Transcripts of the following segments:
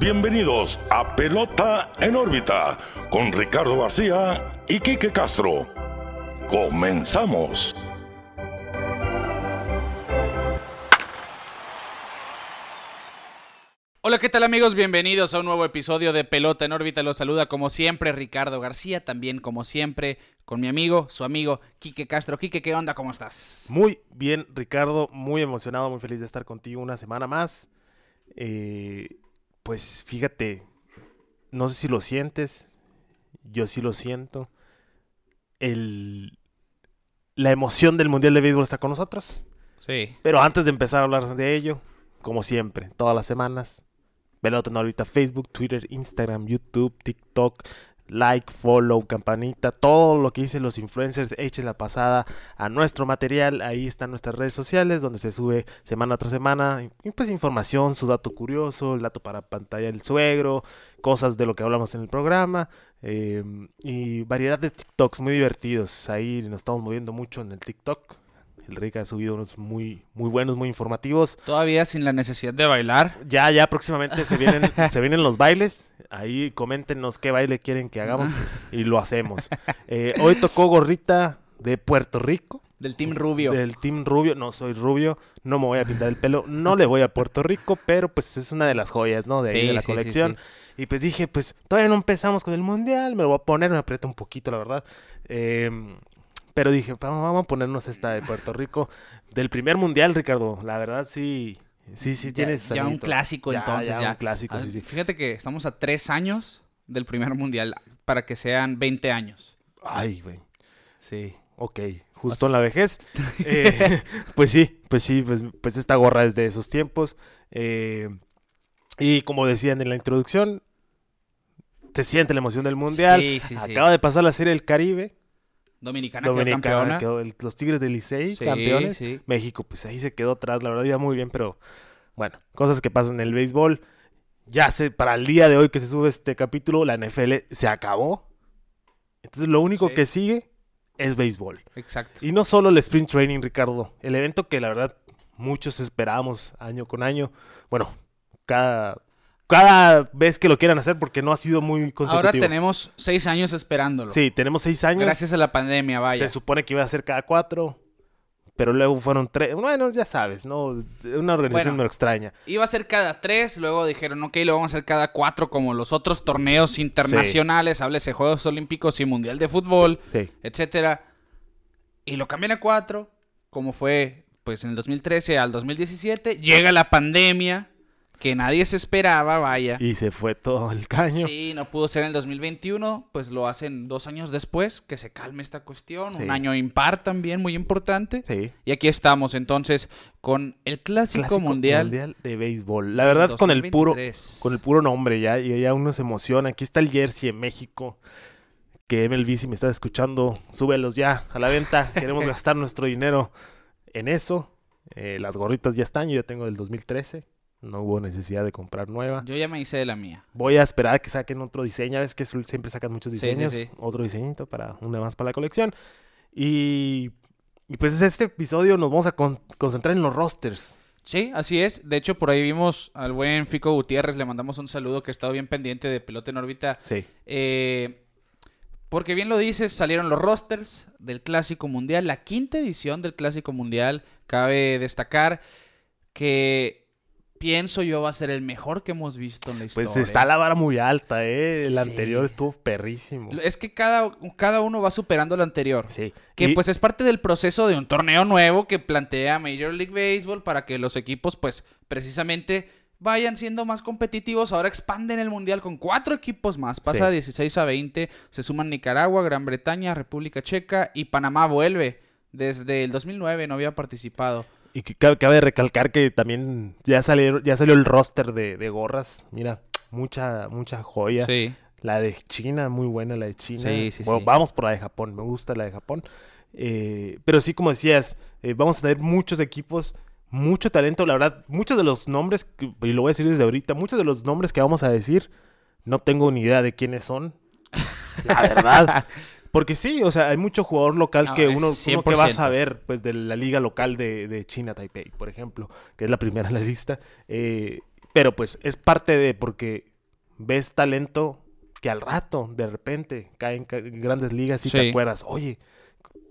bienvenidos a Pelota en órbita con Ricardo García y Quique Castro. Comenzamos. Hola, ¿qué tal amigos? Bienvenidos a un nuevo episodio de Pelota en órbita. Los saluda como siempre Ricardo García, también como siempre con mi amigo, su amigo Quique Castro. Quique, ¿qué onda? ¿Cómo estás? Muy bien, Ricardo, muy emocionado, muy feliz de estar contigo una semana más. Eh, pues fíjate, no sé si lo sientes, yo sí lo siento. El, la emoción del Mundial de Béisbol está con nosotros. Sí. Pero antes de empezar a hablar de ello, como siempre, todas las semanas, Pelota en ahorita Facebook, Twitter, Instagram, YouTube, TikTok, like, follow, campanita, todo lo que dicen los influencers, echen la pasada a nuestro material. Ahí están nuestras redes sociales donde se sube semana tras semana, pues información, su dato curioso, el dato para pantalla del suegro, cosas de lo que hablamos en el programa eh, y variedad de TikToks muy divertidos. Ahí nos estamos moviendo mucho en el TikTok. El Rick ha subido unos muy, muy buenos, muy informativos. Todavía sin la necesidad de bailar. Ya, ya próximamente se vienen, se vienen los bailes. Ahí coméntenos qué baile quieren que hagamos y lo hacemos. Eh, hoy tocó gorrita de Puerto Rico. Del Team Rubio. Del Team Rubio. No soy rubio, no me voy a pintar el pelo, no le voy a Puerto Rico, pero pues es una de las joyas, ¿no? De, ahí, de la sí, colección. sí. Y pues dije, pues todavía no empezamos con el mundial, me lo voy a poner, me aprieta un poquito, la verdad. Em, pero dije, vamos, vamos a ponernos esta de Puerto Rico. Del primer mundial, Ricardo, la verdad sí, sí, sí Ya- tiene ya, un clásico entonces. Ya, un clásico, Ah, sí, sí. Fíjate que estamos a tres años del primer mundial para que sean 20 años. Ay, güey. Sí. Ok, justo en la vejez. Eh, pues sí, pues sí, pues, pues esta gorra es de esos tiempos. Eh, y como decían en la introducción, se siente la emoción del mundial. Sí, sí, sí. Acaba de pasar la serie del Caribe. Dominicana, quedó Dominicana campeona. quedó el- los Tigres del Licey, Sí, campeones. sí. México, pues ahí se quedó atrás, la verdad iba muy bien, pero bueno, cosas que pasan en el béisbol. Ya sé, para el día de hoy que se sube este capítulo, la NFL se acabó. Entonces lo único Sí. que sigue es béisbol. Exacto. Y no solo el sprint training, Ricardo. El evento que la verdad muchos esperamos año con año. Bueno, cada, cada vez que lo quieran hacer porque no ha sido muy consecutivo. Ahora tenemos seis años esperándolo. Sí, tenemos seis años. Gracias a la pandemia, vaya. Se supone que iba a ser cada cuatro. Pero luego fueron tres. Bueno, ya sabes, ¿no? Una organización Bueno. medio extraña. Iba a ser cada tres, luego dijeron, ok, lo vamos a hacer cada cuatro como los otros torneos internacionales, háblese Juegos Olímpicos y Mundial de Fútbol, Sí. etcétera. Y lo cambian a cuatro, como fue pues en el 2013 al 2017. Llega la pandemia, que nadie se esperaba, vaya. Y se fue todo el caño. Sí, no pudo ser en el 2021, pues lo hacen dos años después, que se calme esta cuestión. Sí. Un año impar también, muy importante. Sí. Y aquí estamos entonces con el Clásico, Clásico mundial. de béisbol. La verdad, con el puro, 2023. con el puro nombre, ya, ya ya uno se emociona. Aquí está el jersey en México. Que MLB, si me estás escuchando, súbelos ya a la venta. Queremos gastar nuestro dinero en eso. Eh, las gorritas ya están, yo ya tengo del 2013. No hubo necesidad de comprar nueva. Yo ya me hice de la mía. Voy a esperar a que saquen otro diseño. Ya ves que siempre sacan muchos Sí, sí, diseños. sí. Otro diseñito para una más para la colección. Y, y pues este episodio nos vamos a con- concentrar en los rosters. Sí, así es. De hecho, por ahí vimos al buen Fico Gutiérrez. Le mandamos un saludo que ha estado bien pendiente de pelota en órbita. Sí. Eh, porque bien lo dices, salieron los rosters del Clásico Mundial, la quinta edición del Clásico Mundial. Cabe destacar que pienso yo va a ser el mejor que hemos visto en la historia. Pues está la vara muy alta, ¿eh? El Sí. anterior estuvo perrísimo. Es que cada, cada uno va superando lo anterior. Sí. Que Y- pues es parte del proceso de un torneo nuevo que plantea Major League Baseball para que los equipos pues precisamente vayan siendo más competitivos. Ahora expanden el mundial con cuatro equipos más. Pasa Sí. de 16 a 20. Se suman Nicaragua, Gran Bretaña, República Checa y Panamá vuelve. Desde el 2009 no había participado. Y que cabe, cabe recalcar que también ya salió, ya salió el roster de, de gorras. Mira, mucha, mucha joya. Sí. La de China, muy buena la de China. Sí, sí, Bueno, sí. vamos por la de Japón, me gusta la de Japón. Eh, pero sí, como decías, eh, vamos a tener muchos equipos, mucho talento. La verdad, muchos de los nombres, que- y lo voy a decir desde ahorita, muchos de los nombres que vamos a decir, no tengo ni idea de quiénes son. La verdad. Porque sí, o sea, hay mucho jugador local No, que uno, uno que 100%. va a saber, pues, de la liga local de, de China Taipei, por ejemplo, que es la primera en la lista. Eh, pero pues es parte de, porque ves talento que al rato, de repente, cae en ca- en grandes ligas y te acuerdas, oye,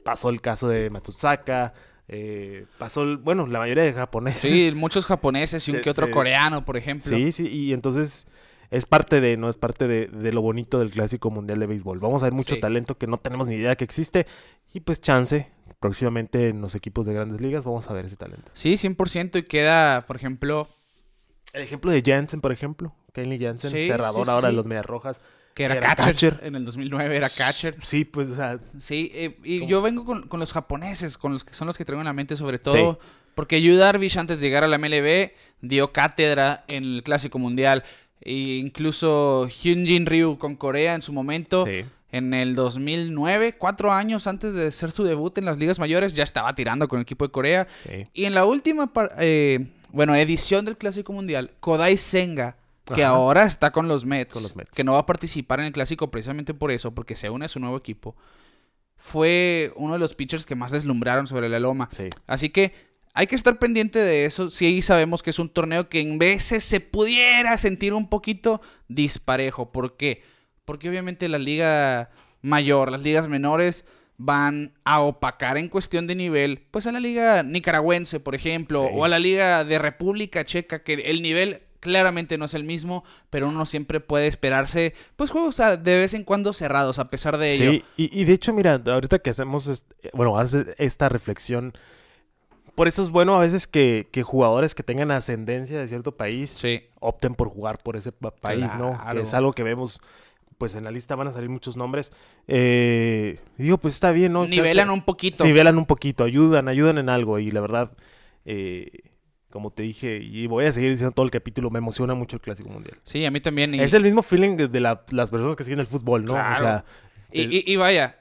pasó el caso de Matsusaka, eh, pasó, el- bueno, la mayoría de japoneses. Sí, muchos japoneses y un Se- que otro se- coreano, por ejemplo. Sí, sí, y entonces es parte de, ¿no? Es parte de, de lo bonito del Clásico Mundial de Béisbol. Vamos a ver mucho Sí. talento que no tenemos ni idea que existe y pues chance, próximamente en los equipos de grandes ligas vamos a ver ese talento. Sí, 100% y queda, por ejemplo, El ejemplo de Jansen, por ejemplo, Kenley Jansen, Sí, cerrador sí, ahora de los Medias Rojas. que era, Era catcher. catcher. En el 2009 era catcher. Sí, pues, o sea, Sí, eh, y ¿Cómo? yo vengo con, con los japoneses, con los que son los que traigo en la mente sobre todo. Porque Yu Darvish antes de llegar a la MLB dio cátedra en el Clásico Mundial. E incluso Hyunjin Ryu con Corea en su momento. sí. En el 2009, cuatro años antes de hacer su debut en las ligas mayores, ya estaba tirando con el equipo de Corea. sí. Y en la última, eh, bueno, edición del Clásico Mundial, Kodai Senga, que Ajá. ahora está con los, Mets, Con los Mets. que no va a participar en el Clásico precisamente por eso, porque se une a su nuevo equipo, fue uno de los pitchers que más deslumbraron sobre la loma. Sí. Así que hay que estar pendiente de eso. Sí sabemos que es un torneo que en veces se pudiera sentir un poquito disparejo. ¿Por qué? Porque obviamente la liga mayor, las ligas menores van a opacar en cuestión de nivel, pues a la liga nicaragüense, por ejemplo, Sí. o a la liga de República Checa, que el nivel claramente no es el mismo, pero uno siempre puede esperarse, pues juegos de vez en cuando cerrados, a pesar de ello. Sí, y, y de hecho, mira, ahorita que hacemos, bueno, hace esta reflexión, por eso es bueno a veces que, que jugadores que tengan ascendencia de cierto país Sí. opten por jugar por ese pa- país, ¿no? Que es algo que vemos, pues en la lista van a salir muchos nombres. Eh, digo, pues está bien, ¿no? Nivelan un poquito. Nivelan un poquito, ayudan, ayudan en algo. Y la verdad, eh, como te dije, y voy a seguir diciendo todo el capítulo, me emociona mucho el Clásico Mundial. Sí, a mí también. y- Es el mismo feeling de, de la- las personas que siguen el fútbol, ¿no? Claro. O sea, y- y vaya,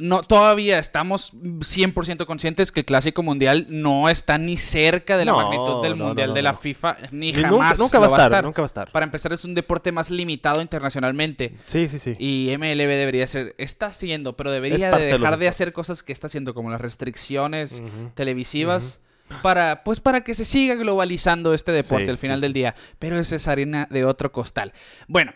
no, todavía estamos 100% conscientes que el Clásico Mundial no está ni cerca de la No, magnitud del no, Mundial no, de la. FIFA, ni jamás nunca, nunca va a estar, nunca va a estar. Para empezar, es un deporte más limitado internacionalmente. Sí, sí, sí. Y MLB debería ser, está haciendo, pero debería de dejar de hacer cosas que está haciendo, como las restricciones televisivas, para, pues para que se siga globalizando este deporte Sí, al final sí, del día. Pero esa es harina de otro costal. Bueno,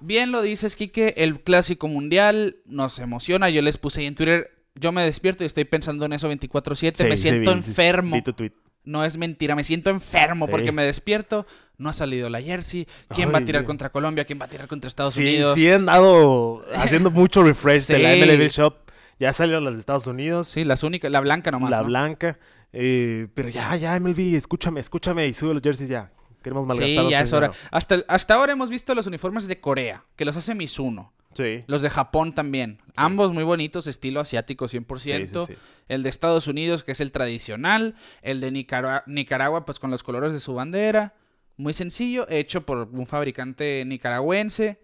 bien lo dices, Quique, el clásico mundial nos emociona. Yo les puse ahí en Twitter, yo me despierto y estoy pensando en eso 24/7, Sí, me siento sí, enfermo. vi tu tweet. No es mentira, me siento enfermo Sí. porque me despierto, no ha salido la jersey, quién va a tirar contra Colombia, quién va a tirar contra Estados Unidos. sí han dado haciendo mucho refresh de la. MLB Shop. Ya salieron las de Estados Unidos, Sí, las únicas, la blanca nomás. la ¿no? blanca. eh, pero ya, ya, MLB, escúchame, escúchame y sube los jerseys ya. Queremos malgastar Sí, ya es hora. Hasta, hasta ahora hemos visto los uniformes de Corea, que los hace Mizuno. Sí. Los de Japón también. Ambos muy bonitos, estilo asiático 100%. Sí, sí, sí. El de Estados Unidos, que es el tradicional. El de Nicaragua, Nicaragua, pues con los colores de su bandera. Muy sencillo, hecho por un fabricante nicaragüense.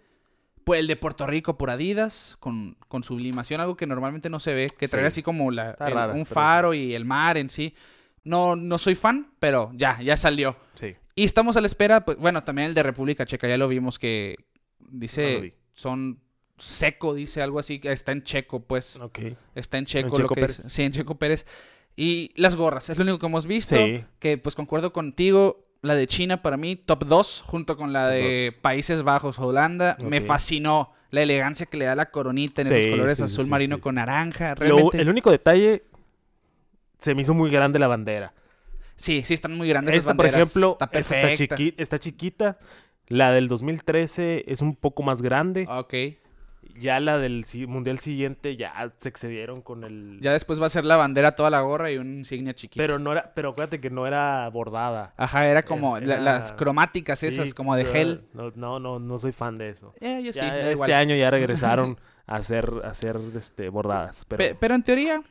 Pues el de Puerto Rico por Adidas, con, con sublimación, algo que normalmente no se ve, que trae Sí. así como la, Está el- rara, un pero faro y el mar en sí. No, no soy fan, pero ya, ya salió. Sí. Y estamos a la espera, pues bueno, también el de República Checa, ya lo vimos que dice, son seco, dice algo así, está en checo, pues, está en checo, ¿En lo Checo que Pérez? dice. Sí, en Checo Pérez. Y las gorras, es lo único que hemos visto, Sí. que pues concuerdo contigo, la de China para mí, top 2, junto con la de dos. Países Bajos, Holanda, me fascinó la elegancia que le da la coronita en Sí, esos colores sí, azul marino con naranja, Lo- realmente. el único detalle, se me hizo muy grande la bandera. Sí, sí, están muy grandes Esta, por ejemplo, está esta está, perfecta. chiqui- está chiquita. La del 2013 es un poco más grande. Ok. Ya la del mundial siguiente ya se excedieron con el... Ya después va a ser la bandera, toda la gorra y un insignia chiquito. Pero no era, pero acuérdate que no era bordada. Ajá, era como Era- la- las cromáticas esas, Sí, como de yo- gel. No, no, no, no soy fan de eso. Eh, yo Ya este igual. año ya regresaron a hacer, a hacer este, bordadas. Pero, Pe- pero en teoría,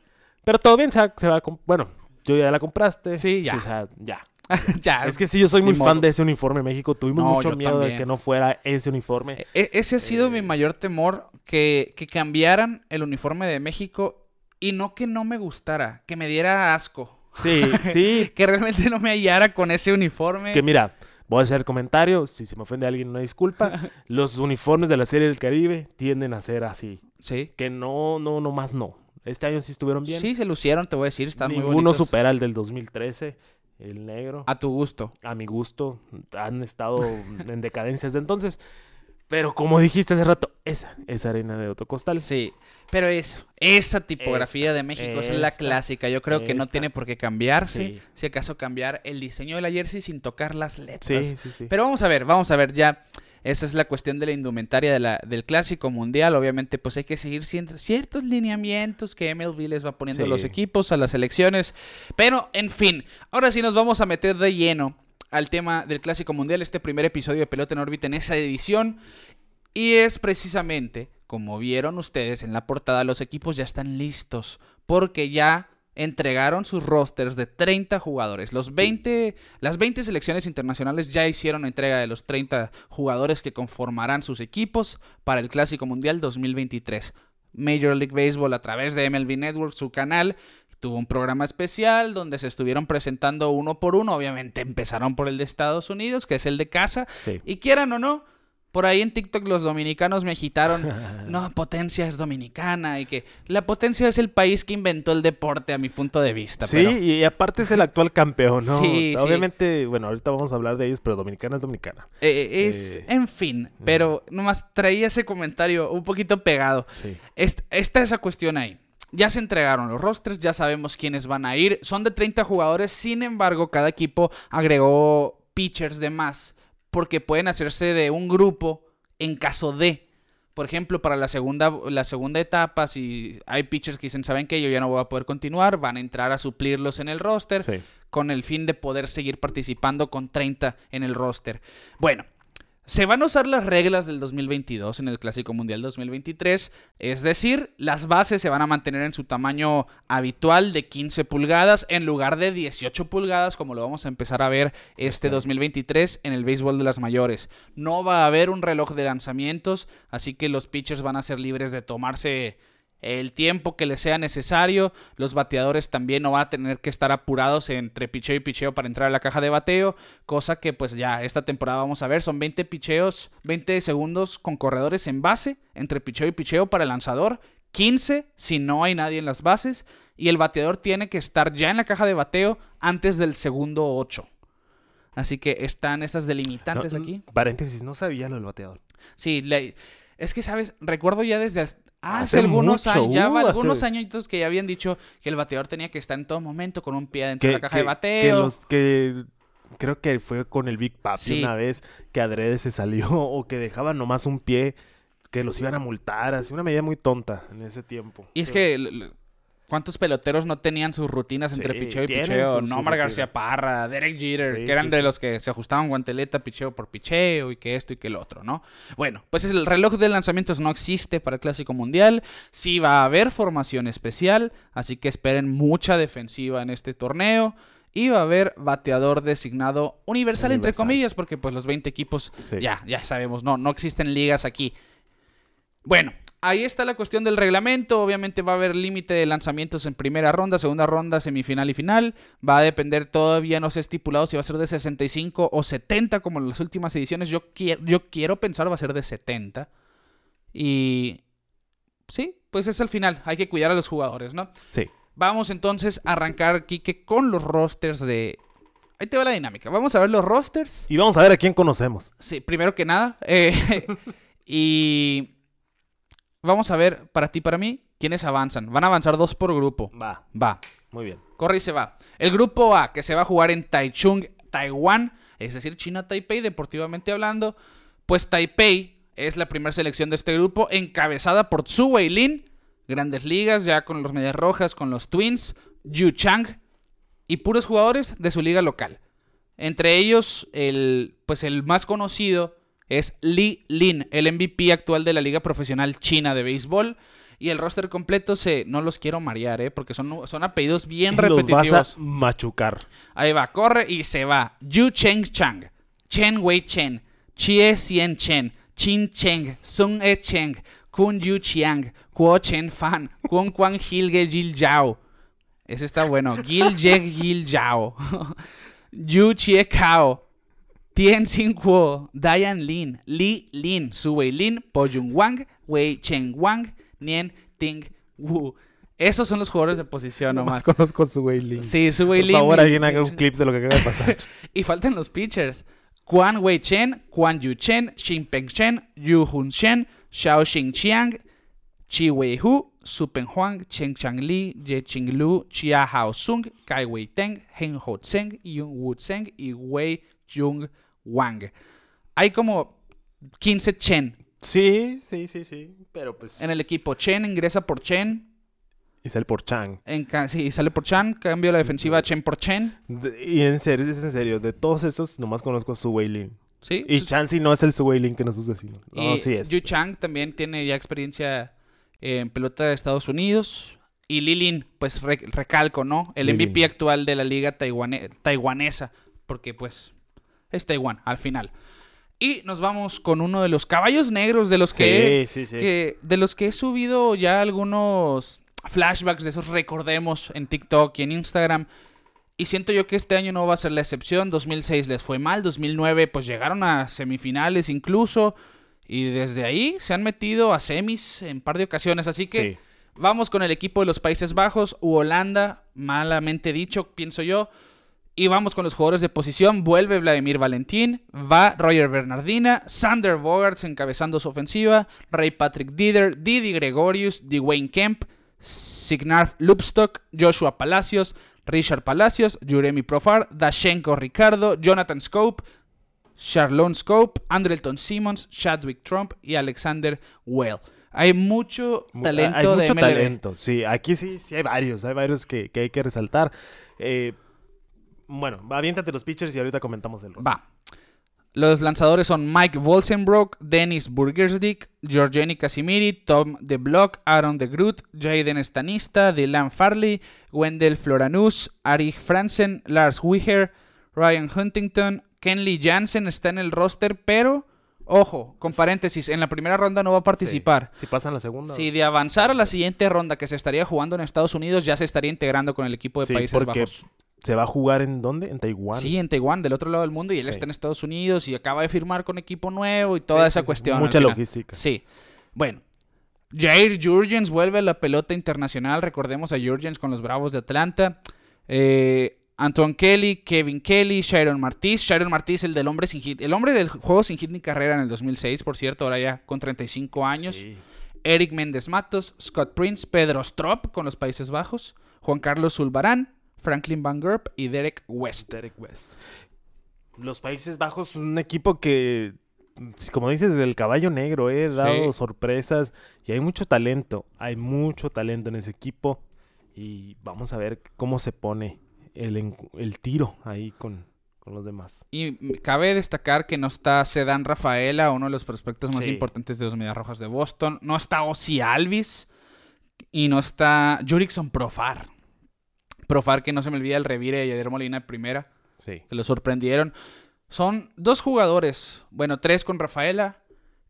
pero todo bien, se va, se va Bueno, yo ya la compraste. Sí, ya. o sea, ya. ya. Es que sí, yo soy muy fan modo. de ese uniforme en México. Tuvimos No, mucho miedo de que no fuera ese uniforme. E- ese ha sido Eh. mi mayor temor, que, que cambiaran el uniforme de México y no que no me gustara, que me diera asco. Sí, sí. Que realmente no me hallara con ese uniforme. que mira, voy a hacer comentario. Si se me ofende alguien, una disculpa. Los uniformes de la Serie del Caribe tienden a ser así. Sí. Que no, no, no más no. Este año sí estuvieron bien. Sí, se lucieron, te voy a decir, están muy Ninguno bonitos. supera el del 2013. el negro. A tu gusto. A mi gusto, han estado en decadencia desde entonces. Pero como dijiste hace rato, esa es arena de Otto Costal. Sí, pero eso, esa tipografía Esta, de México es la clásica. Yo creo que no tiene por qué cambiarse. Sí. Si acaso cambiar el diseño de la jersey sin tocar las letras. Sí, sí, sí. Pero vamos a ver, vamos a ver ya. Esa es la cuestión de la indumentaria de la- del clásico mundial. Obviamente, pues hay que seguir ciertos lineamientos que MLB les va poniendo a los equipos, a las selecciones. Pero, en fin, ahora sí nos vamos a meter de lleno al tema del clásico mundial, este primer episodio de Pelota en órbita en esa edición. Y es precisamente, como vieron ustedes en la portada, los equipos ya están listos. Porque ya entregaron sus rosters de 30 jugadores. Los 20, las 20 selecciones internacionales ya hicieron entrega de los 30 jugadores que conformarán sus equipos para el Clásico Mundial 2023. Major League Baseball a través de MLB Network, su canal, tuvo un programa especial donde se estuvieron presentando uno por uno. Obviamente empezaron por el de Estados Unidos, que es el de casa. Sí. Y quieran o no, por ahí en TikTok los dominicanos me agitaron, no, potencia es dominicana y que la potencia es el país que inventó el deporte a mi punto de vista. Sí, pero- y aparte es el actual campeón, ¿no? Sí, sí. Obviamente, bueno, ahorita vamos a hablar de ellos, pero Dominicana es Dominicana. Eh, es, Eh, en fin, pero nomás traía ese comentario un poquito pegado. Sí. Est- está esa cuestión ahí. Ya se entregaron los rosters, ya sabemos quiénes van a ir. Son de 30 jugadores, sin embargo, cada equipo agregó pitchers de más porque pueden hacerse de un grupo en caso de. Por ejemplo, para la segunda, la segunda etapa, si hay pitchers que dicen, ¿saben que Yo ya no voy a poder continuar, van a entrar a suplirlos en el roster Sí. con el fin de poder seguir participando con 30 en el roster. Bueno, se van a usar las reglas del 2022 en el Clásico Mundial 2023, es decir, las bases se van a mantener en su tamaño habitual de 15 pulgadas en lugar de 18 pulgadas como lo vamos a empezar a ver este 2023 en el béisbol de las mayores. No va a haber un reloj de lanzamientos, así que los pitchers van a ser libres de tomarse el tiempo que les sea necesario. Los bateadores también no van a tener que estar apurados entre picheo y picheo para entrar a la caja de bateo, cosa que pues ya esta temporada vamos a ver, son 20 picheos, 20 segundos con corredores en base entre picheo y picheo para el lanzador, 15 si no hay nadie en las bases y el bateador tiene que estar ya en la caja de bateo antes del segundo 8. Así que están esas delimitantes No, aquí. Paréntesis, no sabía lo del bateador. Sí, le- es que, ¿sabes? Recuerdo ya desde as- hace, Hace algunos mucho, años, ya uh, hace- algunos añitos que ya habían dicho que el bateador tenía que estar en todo momento con un pie dentro Que, de la caja que- de que bateo. los que creo que fue con el Big Papi Sí. una vez que adrede se salió o que dejaban nomás un pie que los iban a multar, así una medida muy tonta en ese tiempo. Y es Pero- que, ¿cuántos peloteros no tenían sus rutinas entre Sí, picheo y picheo? su- Nomar. García Parra, Derek Jeter, Sí, que eran sí, de los que se ajustaban guanteleta, picheo por picheo y que esto y que el otro, ¿no? Bueno, pues es el reloj de lanzamientos no existe para el Clásico Mundial. Sí va a haber formación especial, así que esperen mucha defensiva en este torneo. Y va a haber bateador designado universal, entre Universal. comillas, porque pues los 20 equipos ya, ya sabemos, no, no existen ligas aquí. Bueno, ahí está la cuestión del reglamento. Obviamente va a haber límite de lanzamientos en primera ronda, segunda ronda, semifinal y final. Va a depender, todavía no se ha estipulado si va a ser de 65 o 70 como en las últimas ediciones. Yo, quiero yo quiero pensar va a ser de 70. Y... Sí, pues es el final. Hay que cuidar a los jugadores, ¿no? Sí. Vamos entonces a arrancar, Kike, con los rosters de... Ahí te va la dinámica. Vamos a ver los rosters. Y vamos a ver a quién conocemos. Sí, primero que nada. eh, y vamos a ver, para ti, para mí, quiénes avanzan. Van a avanzar dos por grupo. Va, Va, muy bien. corre y se va. El grupo A, que se va a jugar en Taichung, Taiwán, es decir, China Taipei, deportivamente hablando. Pues Taipei es la primera selección de este grupo, encabezada por Zhu Weilin, grandes ligas, ya con los Medias Rojas, con los Twins, Yu Chang y puros jugadores de su liga local. Entre ellos, el, pues el más conocido es Li Lin, el MVP actual de la Liga Profesional China de Béisbol. Y el roster completo se. No los quiero marear, ¿eh? Porque son, son apellidos bien Y los repetitivos. vas a machucar. Ahí va, corre y se va. Yu Cheng Chang, Chen Wei Chen, Chie Xian Chen, Chin Cheng, Sung E Cheng, Kun Yu Chiang, Kuo Chen Fan, Kwon Kwang Gil Ge Gil Yao. Ese está bueno. Gil Je Gil Yao. Yu Chie Kao. Tien Xin Kuo, Dian Lin, Li Lin, Su Wei Lin, Po Jung Wang, Wei Cheng Wang, Nien Ting Wu. Esos son los jugadores de posición Nomás nomás. conozco a su Wei Lin. Sí, su Por Wei Lin favor, y- alguien haga un clip de lo que acaba de pasar. Y faltan los pitchers. Quan Wei Chen, Quan Yu Chen, Xin Peng Chen, Yu Hun Shen, Xiao Xing Chiang, Chi Wei Hu, Su Peng Huang, Chen Chang Li, Ye Ching Lu, Chia Hao Sung, Kai Wei Teng, Heng Ho Tseng, Yung Wu Tseng y Wei Jung Wang. Hay como 15 Chen sí, sí, sí, sí. Pero pues. en el equipo. Chen ingresa por Chen. Y sale por Chang. En sí, sale por Chan. Cambio la defensiva Chen por Chen. De- y en serio, es en serio. De todos esos, nomás conozco a su Wei Lin. Sí. Y Su- Chansey no es el su Wei Lin que nos usa así. No, Y sí es. Yu Chang también tiene ya experiencia en pelota de Estados Unidos. Y Lilin, pues re- recalco, ¿no? El Lilin. MVP actual de la liga taiwane- taiwanesa. Porque pues es Taiwán al final. Y nos vamos con uno de los caballos negros de los que, sí, sí, sí. que- de los que he subido ya algunos flashbacks de esos recordemos en TikTok y en Instagram. Y siento yo que este año no va a ser la excepción. 2006 les fue mal, 2009 pues llegaron a semifinales incluso. Y desde ahí se han metido a semis en par de ocasiones. Así que vamos con el equipo de los Países Bajos u Holanda, malamente dicho, pienso yo. Y vamos con los jugadores de posición. Vuelve Vladimir Valentín. Va Roger Bernardina. Sander Bogarts encabezando su ofensiva. Ray Patrick Dider. Didi Gregorius. Dwayne Kemp. Signarf Lupstock. Joshua Palacios. Richard Palacios. Juremi Profar. Dashenko Ricardo. Jonathan Scope. Charlone Scope. Andrelton Simmons. Chadwick Trump. Y Alexander Well. Hay mucho Mu- talento hay de mucho MLB. talento, sí. Aquí sí, sí hay varios, hay varios que, que hay que resaltar. Eh, bueno, aviéntate los pitchers y ahorita comentamos el roster. Va. Los lanzadores son Mike Volsenbrock, Dennis Burgersdick, Georgiani Casimiri, Tom DeBlock, Aaron de Groot, Jaden Stanista, Dylan Farley, Wendell Floranus, Ari Franzen, Lars Wiger, Ryan Huntington, Kenley Jansen está en el roster, pero ojo, con paréntesis, en la primera ronda no va a participar. Si pasan la segunda. Si de avanzar a la siguiente ronda que se estaría jugando en Estados Unidos, ya se estaría integrando con el equipo de Sí, Países porque Bajos. ¿Se va a jugar en dónde? En Taiwán. Sí, en Taiwán, del otro lado del mundo, y él Sí. está en Estados Unidos y acaba de firmar con equipo nuevo y toda Sí, esa sí, cuestión. Mucha logística. Sí. Bueno. Jair Jurgens vuelve a la pelota internacional. Recordemos a Jurgens con los Bravos de Atlanta. Eh, Anton Kelly, Kevin Kelly, Sharon Martís. Sharon Martís, el del hombre sin hit. El hombre del juego sin hit ni carrera en el 2006, por cierto, ahora ya con 35 años. Eric Méndez Matos, Scott Prince, Pedro Strop con los Países Bajos, Juan Carlos Zulbarán, Franklin Van Gerp y Derek West. Derek West. Los Países Bajos, un equipo que, como dices, del caballo negro, eh, dado Sí. sorpresas y hay mucho talento. Hay mucho talento en ese equipo y vamos a ver cómo se pone el, el tiro ahí con, con los demás. Y cabe destacar que no está Sedan Rafaela, uno de los prospectos más Sí. importantes de los Medias Rojas de Boston. No está Ozzy Alvis. Y no está Jurickson Profar. Profar, que no se me olvida el revire de Yadier Molina de primera, Sí. que lo sorprendieron. Son dos jugadores, bueno, tres con Rafaela,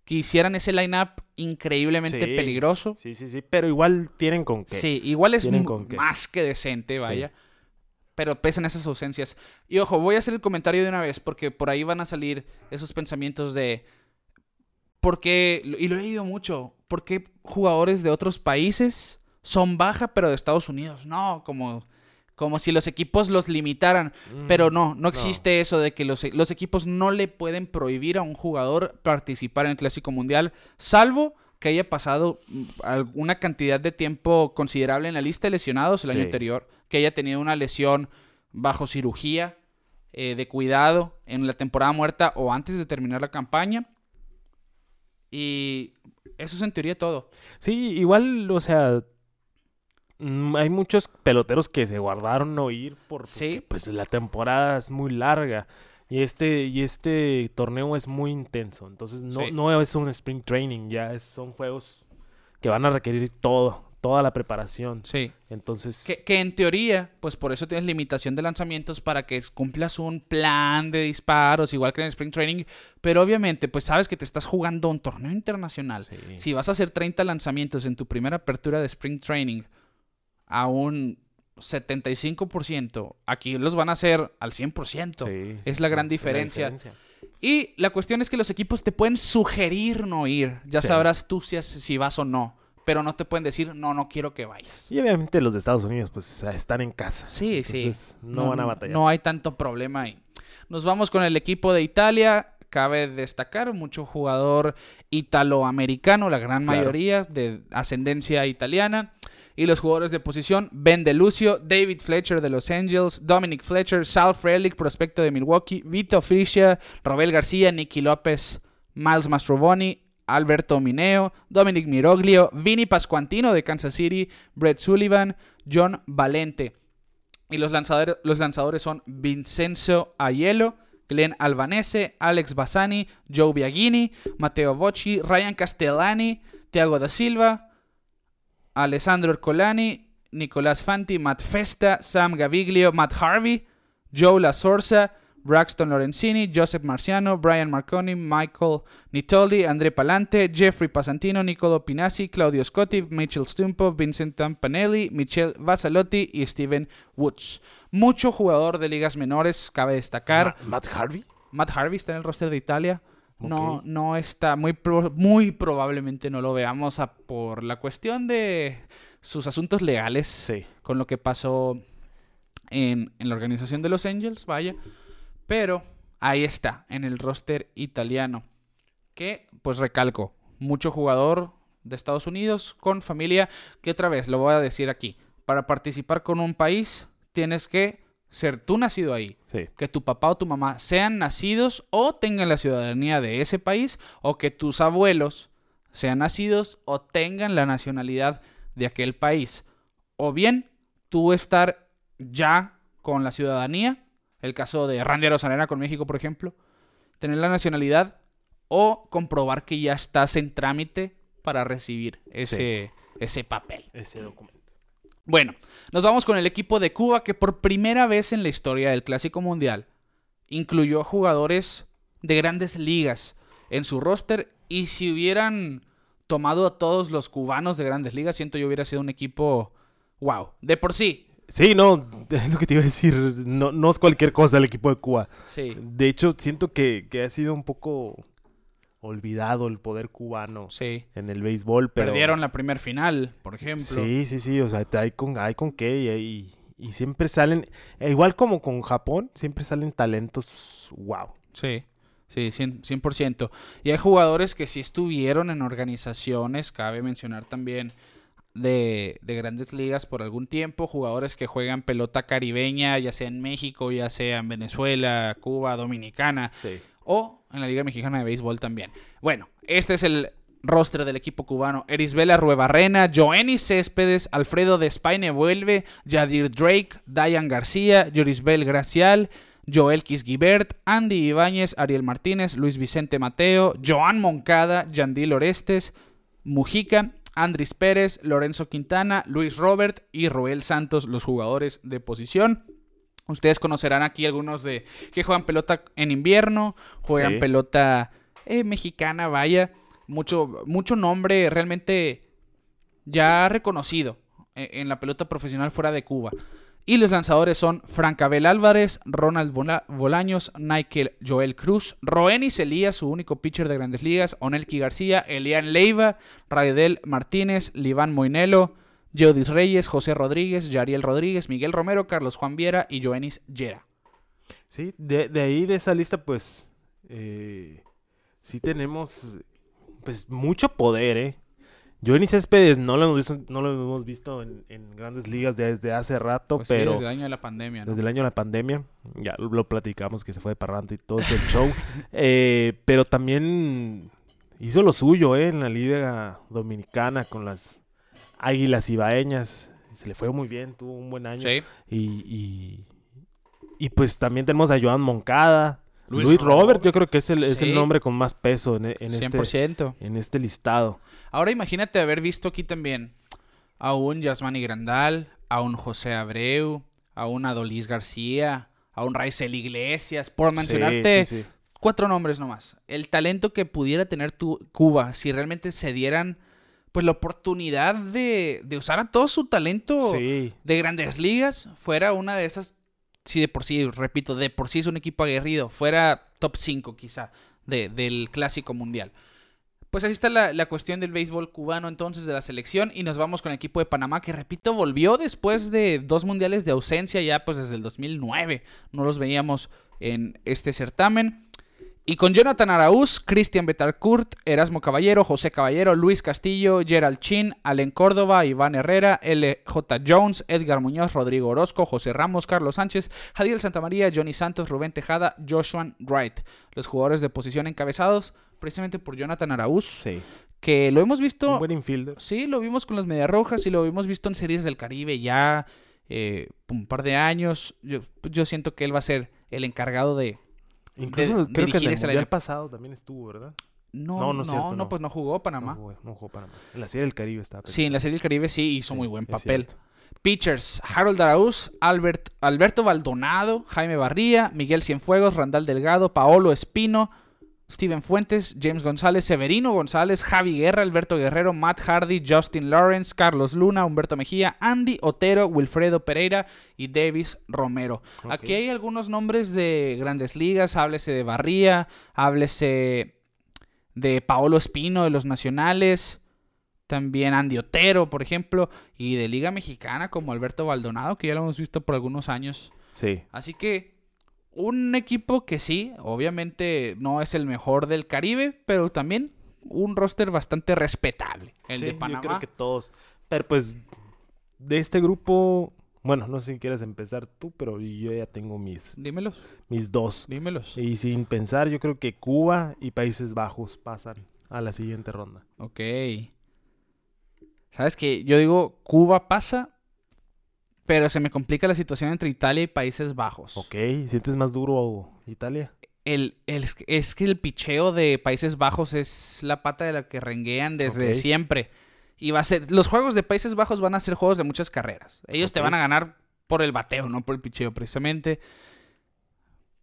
que hicieran ese line-up increíblemente Sí. peligroso. Sí, sí, sí, pero igual tienen con qué. Sí, igual es con más que decente, Sí. vaya. Pero pesan esas ausencias. Y ojo, voy a hacer el comentario de una vez, porque por ahí van a salir esos pensamientos de. ¿Por qué? Y lo he leído mucho. ¿Por qué jugadores de otros países son baja, pero de Estados Unidos? No, como, como si los equipos los limitaran. Mm, Pero no, no existe eso de que los, los equipos no le pueden prohibir a un jugador participar en el Clásico Mundial, salvo que haya pasado mm, alguna cantidad de tiempo considerable en la lista de lesionados el año anterior, que haya tenido una lesión bajo cirugía eh, de cuidado en la temporada muerta o antes de terminar la campaña. Y eso es en teoría todo. Sí, igual, o sea, hay muchos peloteros que se guardaron no ir por Sí. pues la temporada es muy larga y este y este torneo es muy intenso, entonces no, Sí. no es un spring training, ya es- son juegos que van a requerir todo, toda la preparación. Sí. Entonces, Que, que en teoría, pues por eso tienes limitación de lanzamientos para que cumplas un plan de disparos, igual que en el Spring Training. Pero obviamente, pues sabes que te estás jugando un torneo internacional. sí. Si vas a hacer 30 lanzamientos en tu primera apertura de Spring Training a un 75%, aquí los van a hacer al 100%. Sí, es la gran diferencia. Y la cuestión es que los equipos te pueden sugerir no ir. Ya Sí. sabrás tú si, si vas o no. pero no te pueden decir, no, no quiero que vayas. Y obviamente los de Estados Unidos, pues o sea, están en casa. Sí, sí. No, van a batallar. No hay tanto problema ahí. Nos vamos con el equipo de Italia. Cabe destacar mucho jugador italoamericano, la gran Claro. mayoría de ascendencia italiana. Y los jugadores de posición, Ben DeLucio, David Fletcher de Los Angeles, Dominic Fletcher, Sal Frelick, prospecto de Milwaukee, Vito Fiscia, Robel García, Nicky López, Miles Mastrobuoni, Alberto Mineo, Dominic Miroglio, Vini Pascuantino de Kansas City, Brett Sullivan, John Valente. Y los lanzadores, los lanzadores son Vincenzo Aiello, Glenn Albanese, Alex Bassani, Joe Biagini, Matteo Bocci, Ryan Castellani, Thiago da Silva, Alessandro Ercolani, Nicolás Fanti, Matt Festa, Sam Gaviglio, Matt Harvey, Joe La Sorsa, Braxton Lorenzini, Joseph Marciano, Brian Marconi, Michael Nitoldi, André Palante, Jeffrey Pasantino, Nicolo Pinassi, Claudio Scotti, Mitchell Stumpo, Vincent Tampanelli, Michelle Vasalotti y Steven Woods. Mucho jugador de ligas menores, cabe destacar. Ma- Matt Harvey. Matt Harvey está en el roster de Italia. No, no está, muy, pro- muy probablemente no lo veamos a- por la cuestión de sus asuntos legales Sí. con lo que pasó en, en la organización de los Angels, vaya. Pero ahí está, en el roster italiano. Que, pues recalco, mucho jugador de Estados Unidos con familia, que otra vez lo voy a decir aquí, para participar con un país tienes que ser tú nacido ahí, Sí. que tu papá o tu mamá sean nacidos o tengan la ciudadanía de ese país, o que tus abuelos sean nacidos o tengan la nacionalidad de aquel país. O bien tú estar ya con la ciudadanía, el caso de Randy Arozarena con México, por ejemplo, tener la nacionalidad o comprobar que ya estás en trámite para recibir ese, ese papel. Ese documento. Bueno, nos vamos con el equipo de Cuba que por primera vez en la historia del Clásico Mundial incluyó jugadores de grandes ligas en su roster y si hubieran tomado a todos los cubanos de grandes ligas, siento yo hubiera sido un equipo wow. De por sí, Sí, no, es lo que te iba a decir. No, no es cualquier cosa el equipo de Cuba. sí, De hecho, siento que, que ha sido un poco olvidado el poder cubano sí. en el béisbol, pero... Perdieron la primer final, por ejemplo. Sí, sí, sí, o sea, hay con, hay con qué y, y- y siempre salen, e igual como con Japón, siempre salen talentos, wow. Sí, sí, 100%, 100%. Y hay jugadores que sí estuvieron en organizaciones, cabe mencionar también, de, de grandes ligas por algún tiempo, jugadores que juegan pelota caribeña, ya sea en México, ya sea en Venezuela, Cuba, Dominicana, Sí. O en la Liga Mexicana de Béisbol también. Bueno, este es el roster del equipo cubano. Erisbela Ruebarrena, Joenny Céspedes, Alfredo Despaine vuelve, Yadir Drake, Diane García, Yorisbel Gracial, Joel Quisguibert, Andy Ibáñez, Ariel Martínez, Luis Vicente Mateo, Joan Moncada, Yandil Orestes, Mujica, Andris Pérez, Lorenzo Quintana, Luis Robert y Roel Santos, los jugadores de posición. Ustedes conocerán aquí algunos de que juegan pelota en invierno, juegan Sí. pelota eh, mexicana, vaya. Mucho, mucho nombre realmente ya reconocido eh, en la pelota profesional fuera de Cuba. Y los lanzadores son Francabel Álvarez, Ronald Bola- Bolaños, Michael Joel Cruz, Roenis Elías, su único pitcher de grandes ligas, Onelki García, Elian Leiva, Raidel Martínez, Liván Moinelo, Jodis Reyes, José Rodríguez, Yariel Rodríguez, Miguel Romero, Carlos Juan Viera y Joenis Yera. Sí, de, de ahí, de esa lista, pues, eh, sí tenemos, pues, mucho poder, ¿eh? Johnny Céspedes no lo hemos visto, no lo hemos visto en, en grandes ligas desde hace rato, Pues sí, pero... desde el año de la pandemia, ¿no? Desde el año de la pandemia, ya lo, lo platicamos que se fue de parrante y todo ese show. Eh, pero también hizo lo suyo eh, en la Liga Dominicana con las Águilas Ibaeñas. Se le fue muy bien, tuvo un buen año. Sí. Y, y, y, pues también tenemos a Joan Moncada. Luis Luis, Robert, Robert. yo creo que es el, es el nombre con más peso en, en este, 100%. en este listado. Ahora imagínate haber visto aquí también a un Yasmani Grandal, a un José Abreu, a un Adolis García, a un Raizel Iglesias, por mencionarte Sí, sí, sí. cuatro nombres nomás. El talento que pudiera tener tu Cuba si realmente se dieran pues la oportunidad de, de usar a todo su talento Sí. de grandes ligas, fuera una de esas, si de por sí, repito, de por sí es un equipo aguerrido, fuera top 5 quizá de- del clásico mundial. Pues así está la, la cuestión del béisbol cubano entonces de la selección y nos vamos con el equipo de Panamá que repito volvió después de dos mundiales de ausencia ya pues desde el 2009 no los veíamos en este certamen y con Jonathan Araúz, Cristian Betancourt, Erasmo Caballero, José Caballero, Luis Castillo, Gerald Chin, Allen Córdoba, Iván Herrera, LJ Jones, Edgar Muñoz, Rodrigo Orozco, José Ramos, Carlos Sánchez, Jadiel Santamaría, Johnny Santos, Rubén Tejada, Joshua Wright. Los jugadores de posición encabezados precisamente por Jonathan Araúz. Sí. Que lo hemos visto. Un buen infielder. Sí, lo vimos con las Medias Rojas y lo hemos visto en series del Caribe ya eh, un par de años. Yo, yo siento que él va a ser el encargado de Incluso de creo que en el mundial lineup. pasado también estuvo, ¿verdad? No, No, no, no no, es cierto, no, no. pues no jugó Panamá. No jugó, no jugó Panamá. En la serie del Caribe estaba. Sí, en la Serie del Caribe sí hizo Sí, muy buen papel. Pitchers, Harold Araúz, Albert, Alberto Baldonado, Jaime Barría, Miguel Cienfuegos, Randall Delgado, Paolo Espino, Steven Fuentes, James González, Severino González, Javi Guerra, Alberto Guerrero, Matt Hardy, Justin Lawrence, Carlos Luna, Humberto Mejía, Andy Otero, Wilfredo Pereira y Davis Romero. Aquí hay algunos nombres de grandes ligas, háblese de Barría, háblese de Paolo Espino de los Nacionales, también Andy Otero, por ejemplo, y de Liga Mexicana como Alberto Baldonado, que ya lo hemos visto por algunos años. Sí. Así que un equipo que sí, obviamente no es el mejor del Caribe, pero también un roster bastante respetable, el Sí, de Yo Panamá. creo que todos. Pero pues, de este grupo. Bueno, no sé si quieres empezar tú, pero yo ya tengo mis, Dímelos, mis dos. dímelos. Y sin pensar, yo creo que Cuba y Países Bajos pasan a la siguiente ronda. Ok. ¿Sabes qué? Yo digo, Cuba pasa, pero se me complica la situación entre Italia y Países Bajos. Ok, ¿sientes más duro Italia? El, el- es que el picheo de Países Bajos es la pata de la que renguean desde siempre. Y va a ser. Los juegos de Países Bajos van a ser juegos de muchas carreras. Ellos te van a ganar por el bateo, no por el picheo, precisamente.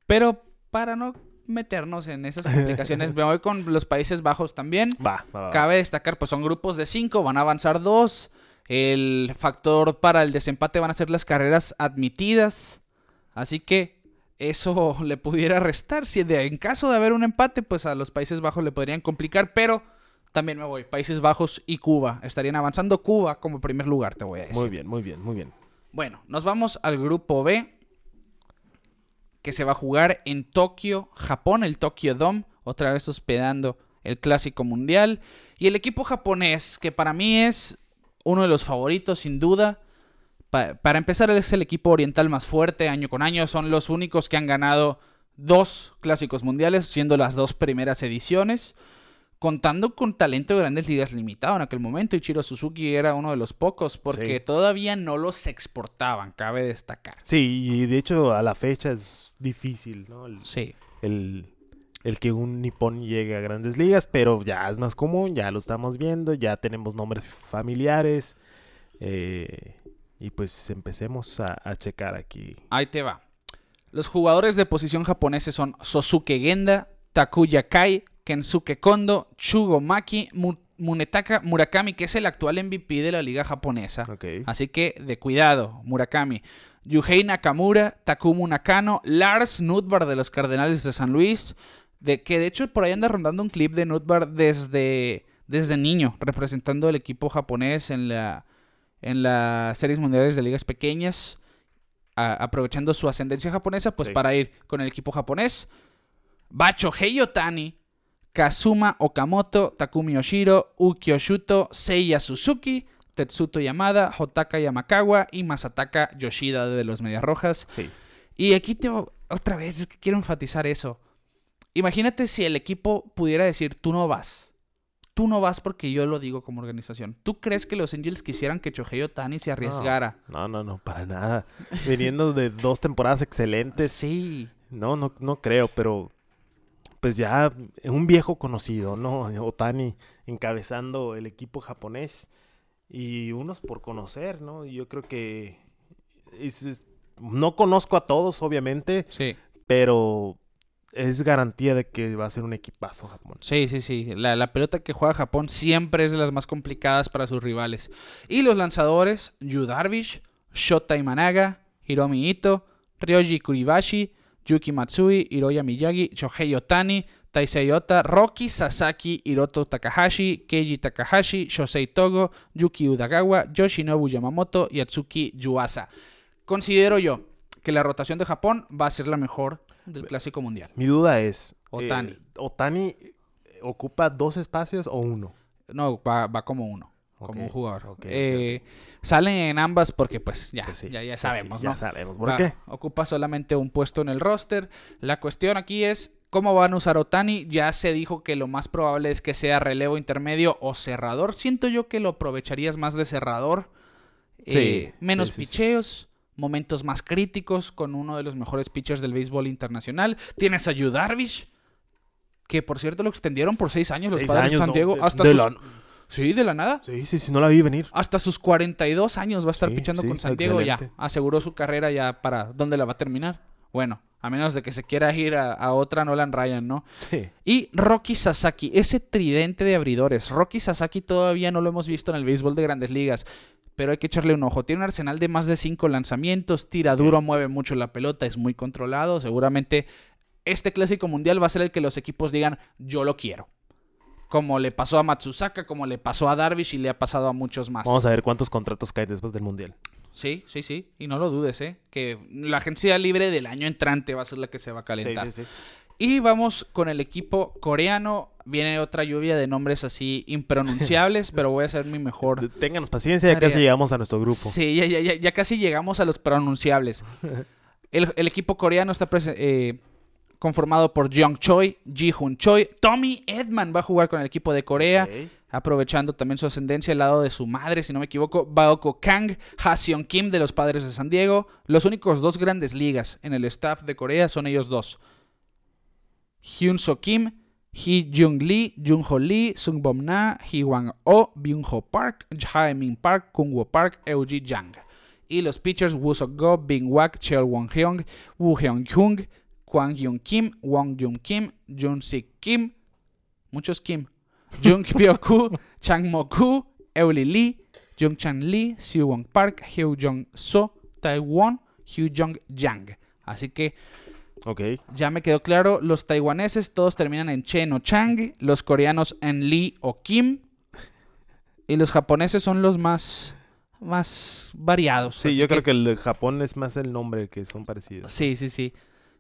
Pero para no meternos en esas complicaciones, me voy con los Países Bajos también. Va, va, va. Cabe destacar, pues son grupos de cinco, van a avanzar dos. El factor para el desempate van a ser las carreras admitidas. Así que eso le pudiera restar. Si de- en caso de haber un empate, pues a los Países Bajos le podrían complicar. Pero también me voy. Países Bajos y Cuba estarían avanzando. Cuba como primer lugar, te voy a decir. Muy bien, muy bien, muy bien. Bueno, nos vamos al grupo B, que se va a jugar en Tokio, Japón, el Tokyo Dome, otra vez hospedando el Clásico Mundial. Y el equipo japonés, que para mí es uno de los favoritos, sin duda. Pa- para empezar, es el equipo oriental más fuerte año con año. Son los únicos que han ganado dos Clásicos Mundiales, siendo las dos primeras ediciones. Contando con talento de grandes ligas limitado en aquel momento, Ichiro Suzuki era uno de los pocos, porque Sí. todavía no los exportaban, cabe destacar. Sí, y de hecho a la fecha es difícil, ¿no? El, Sí. el, el que un nipón llegue a grandes ligas, pero ya es más común, ya lo estamos viendo, ya tenemos nombres familiares. eh, y pues empecemos a, a checar aquí. Ahí te va. Los jugadores de posición japoneses son Sosuke Genda, Takuya Kai, Kensuke Kondo, Chugo Maki, Mu- Munetaka Murakami, que es el actual MVP de la liga japonesa. Ok. Así que de cuidado, Murakami. Yuhei Nakamura, Takumu Nakano, Lars Nutbar de los Cardenales de San Luis, de que de hecho por ahí anda rondando un clip de Nutbar desde, desde niño, representando el equipo japonés en la en las series mundiales de ligas pequeñas, a- aprovechando su ascendencia japonesa, pues Sí. para ir con el equipo japonés. Bacho Otani, Kazuma Okamoto, Takumi Oshiro, Uki Oshuto, Seiya Suzuki, Tetsuto Yamada, Hotaka Yamakawa y Masataka Yoshida de los Medias Rojas. Sí. Y aquí te otra vez es que quiero enfatizar eso. Imagínate si el equipo pudiera decir, tú no vas. Tú no vas porque yo lo digo como organización. ¿Tú crees que los Angels quisieran que Chohei Otani se arriesgara? No, no, no, para nada. Viniendo de dos temporadas excelentes. Sí. No, no, no creo, pero pues ya un viejo conocido, ¿no? Otani encabezando el equipo japonés y unos por conocer, ¿no? Yo creo que es- es- no conozco a todos, obviamente, Sí. pero es garantía de que va a ser un equipazo Japón. Sí, sí, sí. La, la pelota que juega Japón siempre es de las más complicadas para sus rivales. Y los lanzadores, Yu Darvish, Shota Imanaga, Hiromi Ito, Ryoji Kuribashi, Yuki Matsui, Hiroya Miyagi, Shohei Otani, Taisei Ota, Rocky Sasaki, Hiroto Takahashi, Keiji Takahashi, Shosei Togo, Yuki Udagawa, Yoshinobu Yamamoto y Atsuki Yuasa. Considero yo que la rotación de Japón va a ser la mejor del Clásico Mundial. Mi duda es... Otani. eh, ¿Otani ocupa dos espacios o uno? No, va, va como uno, como un jugador. ok, ok, Eh, Salen en ambas porque pues ya, Pues sí, ya, ya pues sabemos, sí, ¿no? Ya sabemos. ¿Por Va- qué? Ocupa solamente un puesto en el roster. La cuestión aquí es cómo van a usar Otani. Ya se dijo que lo más probable es que sea relevo intermedio o cerrador. Siento yo que lo aprovecharías más de cerrador. Sí, Eh, menos picheos. Momentos más críticos con uno de los mejores pitchers del béisbol internacional. Tienes a Yu Darvish, que por cierto lo extendieron por seis años los Seis padres años, de San Diego. de- hasta de sus... la- Sí, de la nada. Sí, sí, sí, no la vi venir. Hasta sus 42 años va a estar Sí, pichando sí, con San Diego ya. Aseguró su carrera ya para dónde la va a terminar. Bueno, a menos de que se quiera ir a, a otra Nolan Ryan, ¿no? Sí. Y Rocky Sasaki, ese tridente de abridores. Rocky Sasaki todavía no lo hemos visto en el béisbol de grandes ligas. Pero hay que echarle un ojo. Tiene un arsenal de más de cinco lanzamientos. Tira duro, mueve mucho la pelota. Es muy controlado. Seguramente este clásico mundial va a ser el que los equipos digan, yo lo quiero. Como le pasó a Matsusaka, como le pasó a Darvish y le ha pasado a muchos más. Vamos a ver cuántos contratos caen después del Mundial. Sí, sí, sí. Y no lo dudes, ¿eh? Que la agencia libre del año entrante va a ser la que se va a calentar. Sí, sí, sí. Y vamos con el equipo coreano. Viene otra lluvia de nombres así impronunciables, pero voy a hacer mi mejor. Ténganos paciencia, ya casi llegamos a nuestro grupo. Sí, ya, ya, ya, ya casi llegamos a los pronunciables. El, el equipo coreano está eh, conformado por Jeong Choi, Ji Hoon Choi, Tommy Edman va a jugar con el equipo de Corea. Aprovechando también su ascendencia al lado de su madre, si no me equivoco, Baoko Kang, Haseon Kim de los Padres de San Diego. Los únicos dos grandes ligas en el staff de Corea son ellos dos. Hyun So Kim, Hee Jung Lee, Jung Ho Lee, Sung Bom Na, Hee Wang Oh, Byung Ho Park, Jae Min Park, Kung Woo Park, Euji Jang. Y los pitchers Woo Sok Go, Bing Wak, Cheo Won Hyung, Woo Hyung Hyung, Kwang Hyun Kim, Wong Jung Kim, Jun Sik Kim, muchos Kim, Jung Pyo-ku, Chang Mo-ku, Euli Lee, Jung Chan Lee, Siu Wong Park, Hyo Jong So, Taiwan, Hyo Jong Yang. Así que Ok. ya me quedó claro, los taiwaneses todos terminan en Chen o Chang, los coreanos en Lee o Kim, y los japoneses son los más, más variados. Sí, yo creo que el Japón es más el nombre que son parecidos. Sí, sí, sí.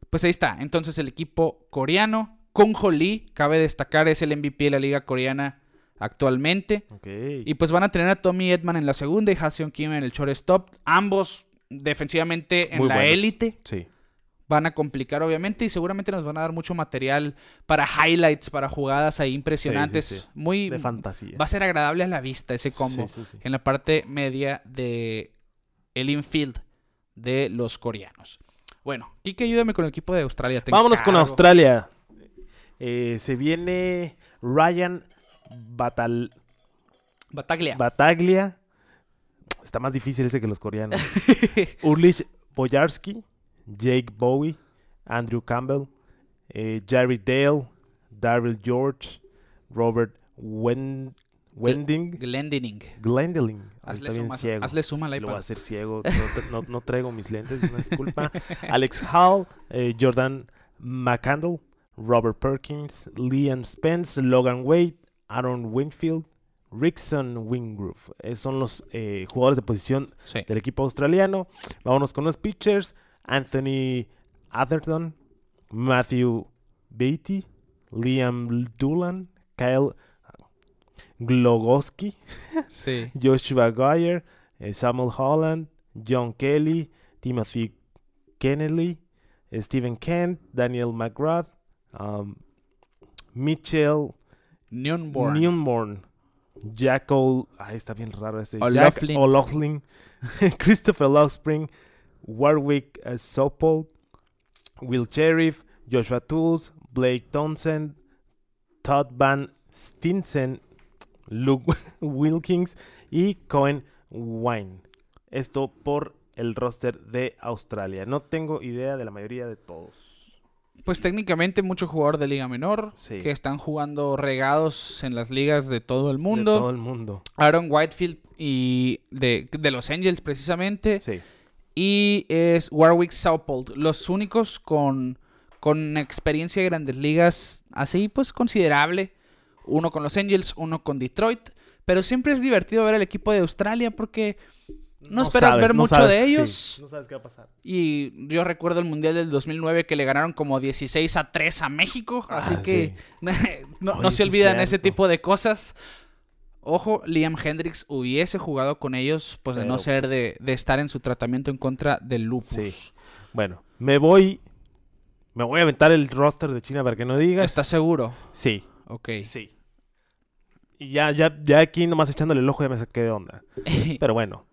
Pues ahí está. Entonces el equipo coreano, Kung Ho Lee, cabe destacar, es el MVP de la liga coreana actualmente. Ok. Y pues van a tener a Tommy Edman en la segunda y Haseon Kim en el shortstop. Ambos defensivamente en Muy la élite. Sí. Van a complicar obviamente y seguramente nos van a dar mucho material para highlights, para jugadas ahí impresionantes. Sí, sí, sí. Muy De fantasía. va a ser agradable a la vista ese combo en la parte media de el infield de los coreanos. Bueno, Kike, ayúdame con el equipo de Australia. te Vámonos con. Australia. Eh, se viene Ryan Batal Bataglia. Bataglia. Está más difícil ese que los coreanos. Urlich Boyarsky, Jake Bowie, Andrew Campbell, eh, Jerry Dale, Daryl George, Robert Wen- Wending, Glendening. Glendeling. Ahí Hazle está bien suma, ciego. hazle suma Lo voy a hacer ciego. No, no- no traigo mis lentes, una disculpa. Alex Hall, eh, Jordan McCandle, Robert Perkins, Liam Spence, Logan Wade, Aaron Winfield, Rickson Wingrove. Esos son los eh, jugadores de posición Sí. del equipo australiano. Vámonos con los pitchers. Anthony Atherton, Matthew Beatty, Liam Doolan, Kyle Glogoski, Sí. Joshua Geyer, eh, Samuel Holland, John Kelly, Timothy Kennedy, Stephen Kent, Daniel McGrath, um, Mitchell Newborn. Newborn, Jack Ol... Ay, está bien raro. O'Loughlin. Jack O'Loughlin, Christopher Lockspring, Warwick uh, Sopol, Will Sheriff, Joshua Tools, Blake Townsend, Todd Van Stinson, Luke Wilkins y Cohen Wine. Esto por el roster de Australia. No tengo idea de la mayoría de todos. Pues técnicamente mucho jugador de liga menor Sí. que están jugando regados en las ligas de todo el De mundo. todo el mundo. Aaron Whitefield y de, de los Angels precisamente. Sí. Y es Warwick Saupold. Los únicos con, con experiencia de grandes ligas así pues considerable. Uno con los Angels, uno con Detroit. Pero siempre es divertido ver al equipo de Australia porque no, esperas sabes, ver no mucho sabes, de sí, ellos. no sabes qué va a pasar. Y yo recuerdo el Mundial del 2009 que le ganaron como 16 a 3 a México. Ah, así que no, no se olvidan ese tipo de cosas. Ojo, Liam Hendricks hubiese jugado con ellos, pues de no ser pues, de, de estar en su tratamiento en contra del lupus. Sí. Bueno, me voy. Me voy a aventar el roster de China para que no digas. ¿Estás seguro? Sí, Ok. sí. Y ya, ya, ya aquí nomás echándole el ojo ya me saqué de onda. Pero bueno,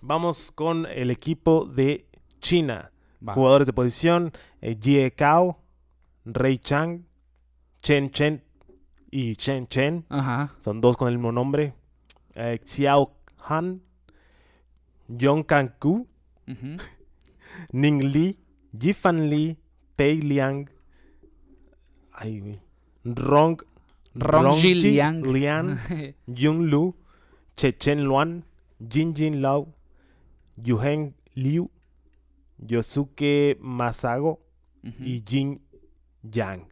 vamos con el equipo de China. Va. Jugadores de posición: eh, Jie Cao, Rei Chang, Chen Chen y Chen Chen. Ajá. Son dos con el mismo nombre. Eh, Xiao Han, Yong Kang Ku. Ning Li, Yifan Li, Pei Liang, ay, güey, Rong, Rongji Rongji Liang. Lian, Yun Lu, Chechen Luan, Jin Jin Lao, Yuhen Liu, Yosuke Masago y Jin Yang.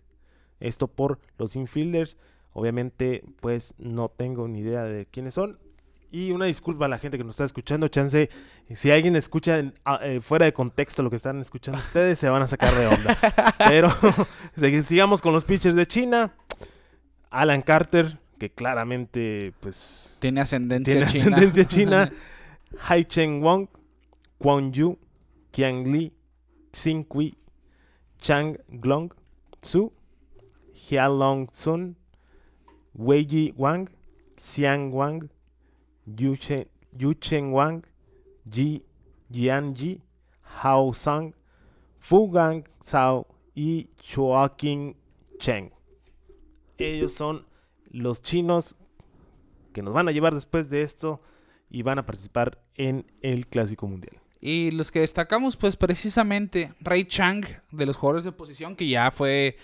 Esto por los infielders. Obviamente, pues no tengo ni idea de quiénes son. Y una disculpa a la gente que nos está escuchando. Chance, si alguien escucha en- a- eh, fuera de contexto lo que están escuchando ustedes, se van a sacar de onda. Pero sigamos con los pitchers de China. Alan Carter, que claramente, pues, Tiene ascendencia tiene china. ascendencia china. Hai Cheng Wong, Kwon Yu, Qiang Li, Xin Kui, Chang Glong, Su, Long Sun, Wei Yi Wang, Xiang Wang, Yu Chen, Yu Chen Wang, Ji Jian Ji, Hao Sang, Fu Gang Sao y King Cheng. Ellos son los chinos que nos van a llevar después de esto y van a participar en el Clásico Mundial. Y los que destacamos, pues precisamente Ray Chang, de los jugadores de posición, que ya fue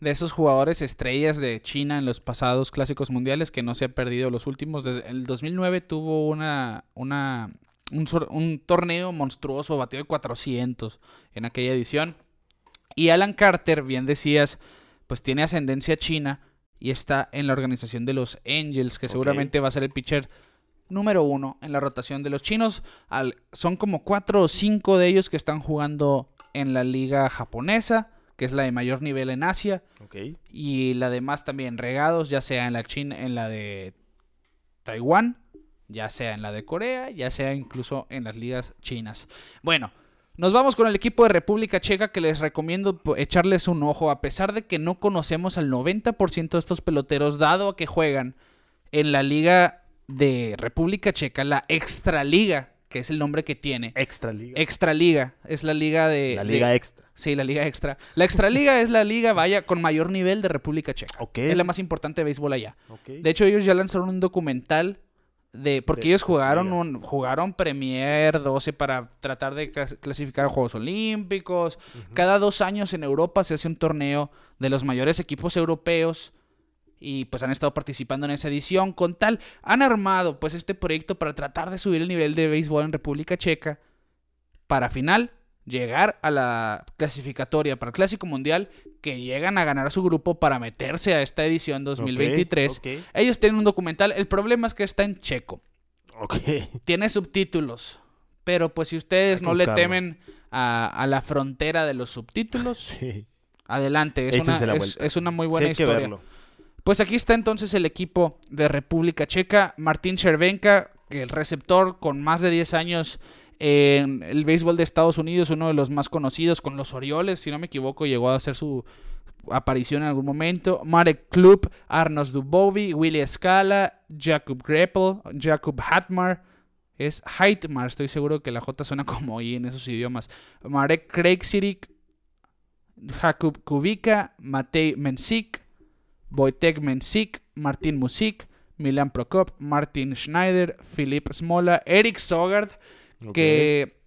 de esos jugadores estrellas de China en los pasados clásicos mundiales, que no se ha perdido los últimos. Desde el 2009 tuvo una, una, un, torneo monstruoso, batió de 400 en aquella edición. Y Alan Carter, bien decías, pues tiene ascendencia china y está en la organización de los Angels, que seguramente va a ser el pitcher número uno en la rotación de los chinos. Al- son como cuatro o cinco de ellos que están jugando en la liga japonesa, que es la de mayor nivel en Asia, y la demás también regados, ya sea en la China, en la de Taiwán, ya sea en la de Corea, ya sea incluso en las ligas chinas. Bueno, nos vamos con el equipo de República Checa que les recomiendo echarles un ojo, a pesar de que no conocemos al 90% de estos peloteros, dado que juegan en la liga de República Checa, la Extraliga, que es el nombre que tiene. Extra liga. Extraliga, es la liga de... la de- liga extra. Sí, la liga extra. La extraliga es la liga, vaya, con mayor nivel de República Checa. Ok. Es la más importante de béisbol allá. Ok. De hecho, ellos ya lanzaron un documental de... Porque De ellos jugaron, un, jugaron Premier 12 para tratar de clas- clasificar a Juegos Olímpicos. Cada dos años en Europa se hace un torneo de los mayores equipos europeos. Y pues han estado participando en esa edición. Con tal, han armado pues este proyecto para tratar de subir el nivel de béisbol en República Checa. Para final llegar a la clasificatoria para el Clásico Mundial. Que llegan a ganar su grupo para meterse a esta edición 2023. Ok. Ellos tienen un documental. El problema es que está en checo. Tiene subtítulos. Pero pues si ustedes no le temen a, a la frontera de los subtítulos, Sí. adelante. Es una, es, una muy Sí, buena que historia. verlo. Pues aquí está entonces el equipo de República Checa. Martín Chervenka, el receptor con más de 10 años en el béisbol de Estados Unidos, uno de los más conocidos con los Orioles, si no me equivoco, llegó a hacer su aparición en algún momento. Marek Klub, Arnos Dubovi, Willy Scala, Jakub Greppel, Jakub Hatmar. Es Heitmar, estoy seguro que la J suena como I en esos idiomas. Marek Kreiksirik, Jakub Kubica, Matej Mensik, Wojtek Mensik, Martin Musik, Milan Prokop, Martin Schneider, Filip Smola, Eric Sogard, Que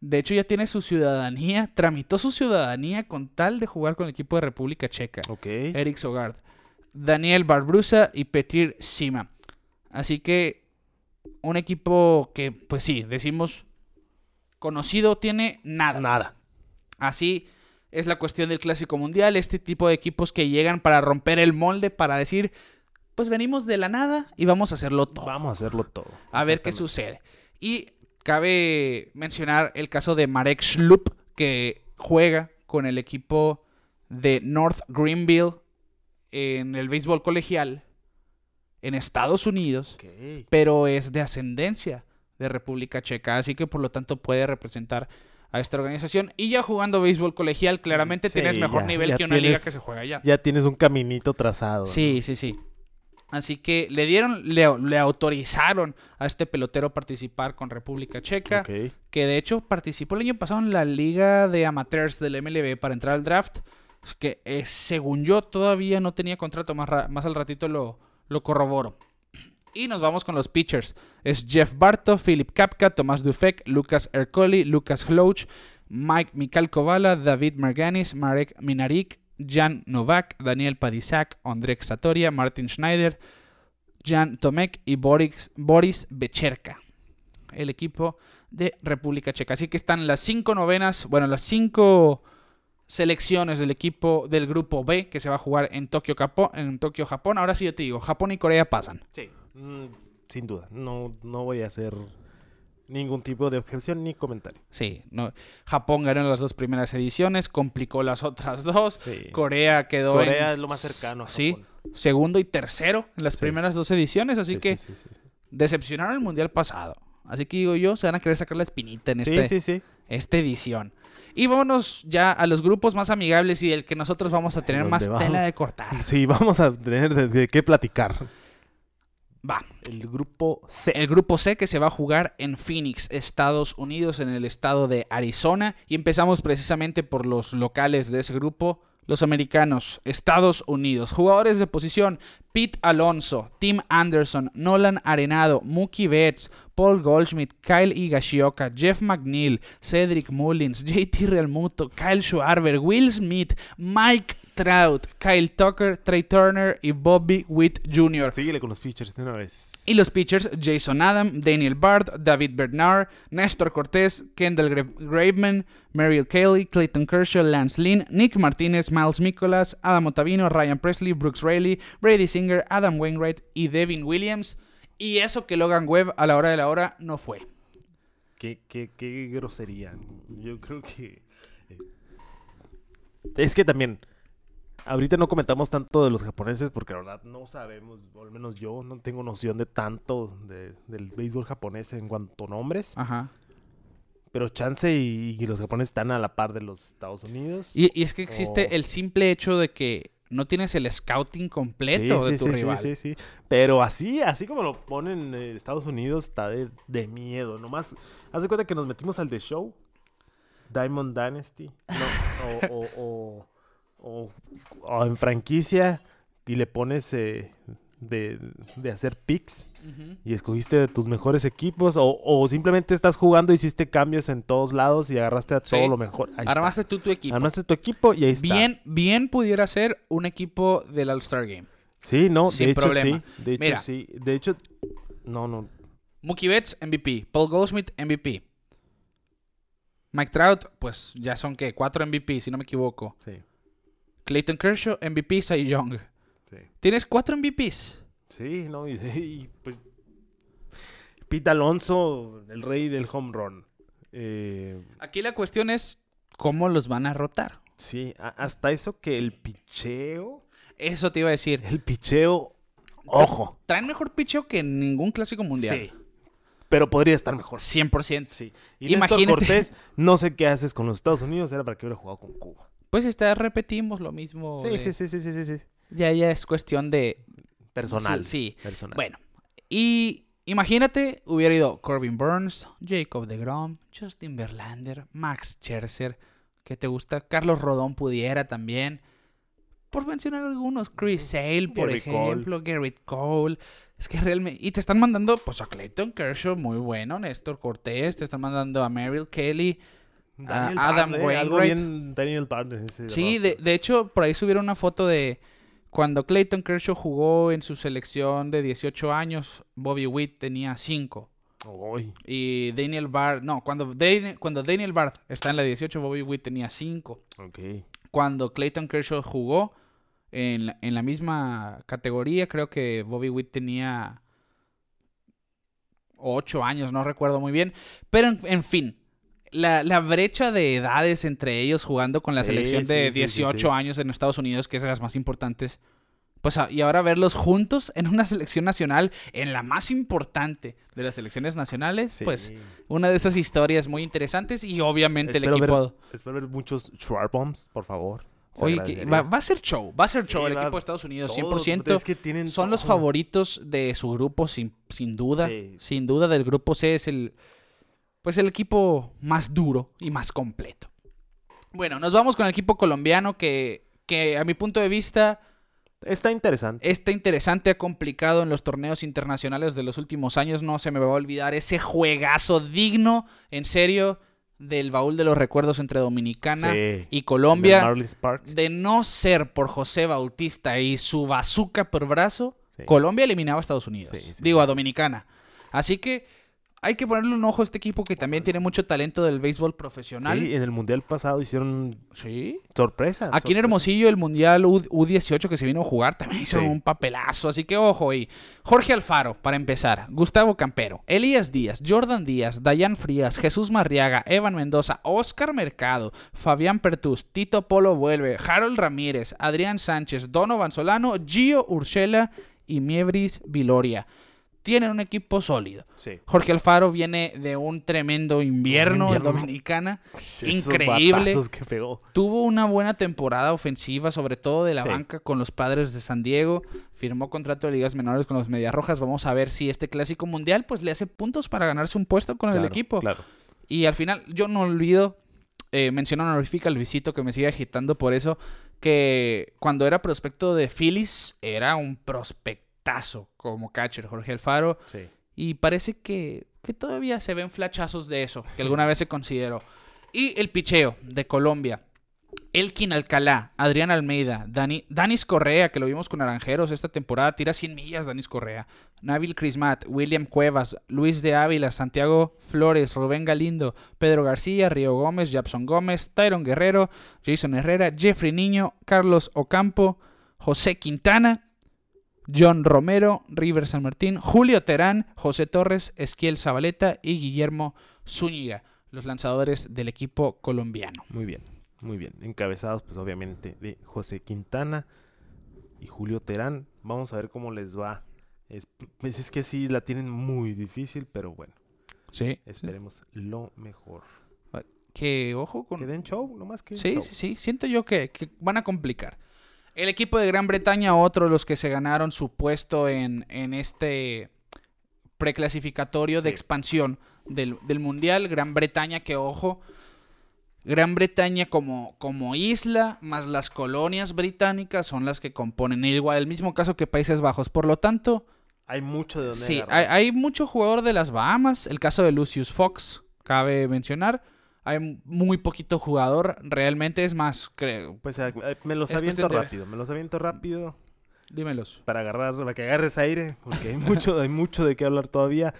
de hecho ya tiene su ciudadanía, tramitó su ciudadanía con tal de jugar con el equipo de República Checa. Ok. Eric Sogard, Daniel Barbrusa y Petir Sima. Así que un equipo que, pues sí, decimos conocido tiene nada. Nada. Así, es la cuestión del Clásico Mundial, este tipo de equipos que llegan para romper el molde, para decir, pues venimos de la nada y vamos a hacerlo todo. Vamos a hacerlo todo. a ver qué sucede. Y cabe mencionar el caso de Marek Schlup, que juega con el equipo de North Greenville en el béisbol colegial en Estados Unidos, pero es de ascendencia de República Checa, así que por lo tanto puede representar a esta organización. Y ya jugando béisbol colegial, claramente Sí, tienes mejor ya- nivel ya que una liga que se juega allá. Ya tienes un caminito trazado. Sí, sí, sí. Así que le dieron, le, le autorizaron a este pelotero participar con República Checa, que de hecho participó el año pasado en la liga de amateurs del MLB para entrar al draft. Es que eh, según yo todavía no tenía contrato, más, más al ratito lo, lo corroboro. Y nos vamos con los pitchers. Es Jeff Barto, Philip Kapka, Tomás Dufek, Lucas Ercoli, Lucas Hlouch, Mike Mikal Kovala, David Marganis, Marek Minarik, Jan Novak, Daniel Padisak, Andrek Satoria, Martin Schneider, Jan Tomek y Boris, Boris Becherka. El equipo de República Checa. Así que están las cinco novenas, bueno, las cinco selecciones del equipo del grupo B que se va a jugar en Tokio, Capo- en Tokio Japón. Ahora sí yo te digo, Japón y Corea pasan. Sí. Mm, sin duda. No, no voy a hacer ningún tipo de objeción ni comentario. Sí, no, Japón ganó las dos primeras ediciones, complicó las otras dos. Sí. Corea quedó Corea en- es lo más cercano a Sí, segundo y tercero en las Sí. primeras dos ediciones, así Sí, que decepcionaron el mundial pasado. Así que digo yo, se van a querer sacar la espinita en este, esta edición. Y vámonos ya a los grupos más amigables y del que nosotros vamos a tener ¿Dónde más vamos? tela de cortar. Sí, vamos a tener de qué platicar. Va. El grupo C. El grupo C que se va a jugar en Phoenix, Estados Unidos, en el estado de Arizona. Y empezamos precisamente por los locales de ese grupo, los americanos, Estados Unidos. Jugadores de posición, Pete Alonso, Tim Anderson, Nolan Arenado, Mookie Betts, Paul Goldschmidt, Kyle Higashioka, Jeff McNeil, Cedric Mullins, JT Realmuto, Kyle Schwarber, Will Smith, Mike Trout, Kyle Tucker, Trey Turner y Bobby Witt Jr. Síguele con los features de una vez. Y los pitchers, Jason Adam, Daniel Bard, David Bernard, Néstor Cortés, Kendall Gra- Graveman, Mariel Kelly, Clayton Kershaw, Lance Lynn, Nick Martínez, Miles Nicholas, Adam Ottavino, Ryan Presley, Brooks Raley, Brady Singer, Adam Wainwright y Devin Williams. Y eso que Logan Webb a la hora de la hora no fue. Qué, qué, qué grosería. Yo creo que. eh, Es que también. Ahorita no comentamos tanto de los japoneses porque la verdad no sabemos, o al menos yo no tengo noción de tanto de- del béisbol japonés en cuanto a nombres. Ajá. Pero chance y, y los japoneses están a la par de los Estados Unidos. Y, y es que existe el simple hecho de que no tienes el scouting completo sí, de sí, tu sí, rival. sí, sí, sí. Pero así, así como lo ponen en Estados Unidos, está de, de miedo. Nomás, haz de cuenta que nos metimos al The Show, Diamond Dynasty, ¿no? o, o, o- o- o en franquicia, y le pones eh, de, de hacer picks, y escogiste de tus mejores equipos, o, o simplemente estás jugando, hiciste cambios en todos lados y agarraste a Sí. todo lo mejor. Ahí está. Armaste tú tu equipo. Armaste tu equipo y ahí está. Bien, bien pudiera ser un equipo del All-Star Game. Sí, no, Sin de hecho problema. sí. De hecho Mira. sí. De hecho, no, no. Mookie Betts, MVP. Paul Goldschmidt, MVP. Mike Trout, pues ya son que cuatro MVP, si no me equivoco. Sí, Clayton Kershaw, MVP, Cy Young. sí. Tienes cuatro MVPs. Sí, no, y, y, pues. Pete Alonso, el rey del home run. Eh, Aquí la cuestión es cómo los van a rotar. sí, hasta eso que el picheo. Eso te iba a decir. El picheo. Ojo. Traen mejor picheo que en ningún clásico mundial. Sí. Pero podría estar mejor. 100%. Sí. Y Néstor Imagínate. Cortés, no sé qué haces con los Estados Unidos, era para que hubiera jugado con Cuba. Pues esta repetimos lo mismo. Sí, de- sí, sí, sí, sí, sí, sí. Ya, ya es cuestión de. Personal. Sí. Personal. Bueno, y imagínate, hubiera ido Corbin Burns, Jacob DeGrom, Justin Verlander, Max Scherzer, que te gusta, Carlos Rodón pudiera también, por mencionar algunos, Chris Sale, por Cole. ejemplo, Garrett Cole. Es que realmente. Y te están mandando, pues, a Clayton Kershaw, muy bueno, Néstor Cortés, te están mandando a Merrill Kelly. Daniel a Adam Butler, algo Wainwright. bien Daniel ese Sí, de, hecho, por ahí subieron una foto de cuando Clayton Kershaw jugó en su selección de 18 años, Bobby Witt tenía 5. Uy, Y Daniel Bard, no, cuando, Dan- cuando Daniel Bard está en la 18, Bobby Witt tenía 5. ok. Cuando Clayton Kershaw jugó en la, en la misma categoría, creo que Bobby Witt tenía 8 años, no recuerdo muy bien. Pero en, en fin, la, la brecha de edades entre ellos jugando con la Sí, selección de sí, sí, sí, 18 sí. años en Estados Unidos, que es de las más importantes. Pues a- y ahora verlos juntos en una selección nacional, en la más importante de las selecciones nacionales, pues una de esas historias muy interesantes y obviamente el Espero ver- equipo... Espero ver muchos Schwarbombs, por favor. Oye, que va, va a ser show, va a ser show el equipo de Estados Unidos, Todo, 100%. es que tienen Son los todo. favoritos de su grupo, sin, sin duda. Sin duda, del grupo C es el, pues el equipo más duro y más completo. Bueno, nos vamos con el equipo colombiano que, que a mi punto de vista Está interesante. está interesante, ha complicado en los torneos internacionales de los últimos años. No se me va a olvidar ese juegazo digno, en serio, del baúl de los recuerdos entre Dominicana Sí. y Colombia. De no ser por José Bautista y su bazooka por brazo, Sí. Colombia eliminaba a Estados Unidos. Sí, Digo, a. Dominicana. Así que hay que ponerle un ojo a este equipo que también tiene mucho talento del béisbol profesional. Sí, en el mundial pasado hicieron Sí. sorpresa. Aquí en. Hermosillo, el Mundial U- U18 que se vino a jugar también hizo Sí. un papelazo. Así que ojo ahí. Jorge Alfaro, para empezar. Gustavo Campero. Elías Díaz. Jordan Díaz. Dayan Frías. Jesús Marriaga. Evan Mendoza. Oscar Mercado. Fabián Pertus. Tito Polo vuelve. Harold Ramírez. Adrián Sánchez. Donovan Solano. Gio Urshela. Y Miebris Viloria. Tienen un equipo sólido. Sí. Jorge Alfaro viene de un tremendo invierno, en. Dominicana. Esos Increíble. que pegó. Tuvo una buena temporada ofensiva, sobre todo de la Sí. banca con los padres de San Diego. Firmó contrato de ligas menores con los Medias Rojas. Vamos a ver si este clásico mundial pues le hace puntos para ganarse un puesto con el equipo. Claro. Y al final, yo no olvido, eh, menciono honorifica al Luisito que me sigue agitando por eso, que cuando era prospecto de Phillies era un como catcher Jorge Alfaro. Sí. Y parece que, que todavía se ven flachazos de eso, que alguna vez se consideró. Y el picheo de Colombia. Elkin Alcalá, Adrián Almeida, Dani, Danis Correa, que lo vimos con Naranjeros esta temporada, tira 100 millas Danis Correa, Nabil Crismat, William Cuevas, Luis de Ávila, Santiago Flores, Rubén Galindo, Pedro García, Río Gómez, Japson Gómez, Tyron Guerrero, Jason Herrera, Jeffrey Niño, Carlos Ocampo, José Quintana, John Romero, River San Martín, Julio Terán, José Torres, Esquiel Zabaleta y Guillermo Zúñiga, los lanzadores del equipo colombiano. Muy bien, muy bien. Encabezados, pues obviamente, de José Quintana y Julio Terán. Vamos a ver cómo les va. Es, pues es que sí, la tienen muy difícil, pero bueno, Sí. esperemos lo mejor. Que ojo con... Que den show, nomás que Sí, show. sí, sí. Siento yo que, que van a complicar. El equipo de Gran Bretaña, otro de los que se ganaron su puesto en, en este preclasificatorio de expansión del, del Mundial. Gran Bretaña, que ojo, Gran Bretaña como, como isla, más las colonias británicas son las que componen. Igual, el mismo caso que Países Bajos. Por lo tanto, Hay mucho de donde sí, hay, hay mucho jugador de las Bahamas. El caso de Lucius Fox, cabe mencionar. Hay muy poquito jugador, realmente es más, creo. Pues eh, eh, me los aviento de rápido, me los aviento rápido Dímelos. para agarrar, para que agarres aire, porque hay mucho, hay mucho de qué hablar todavía.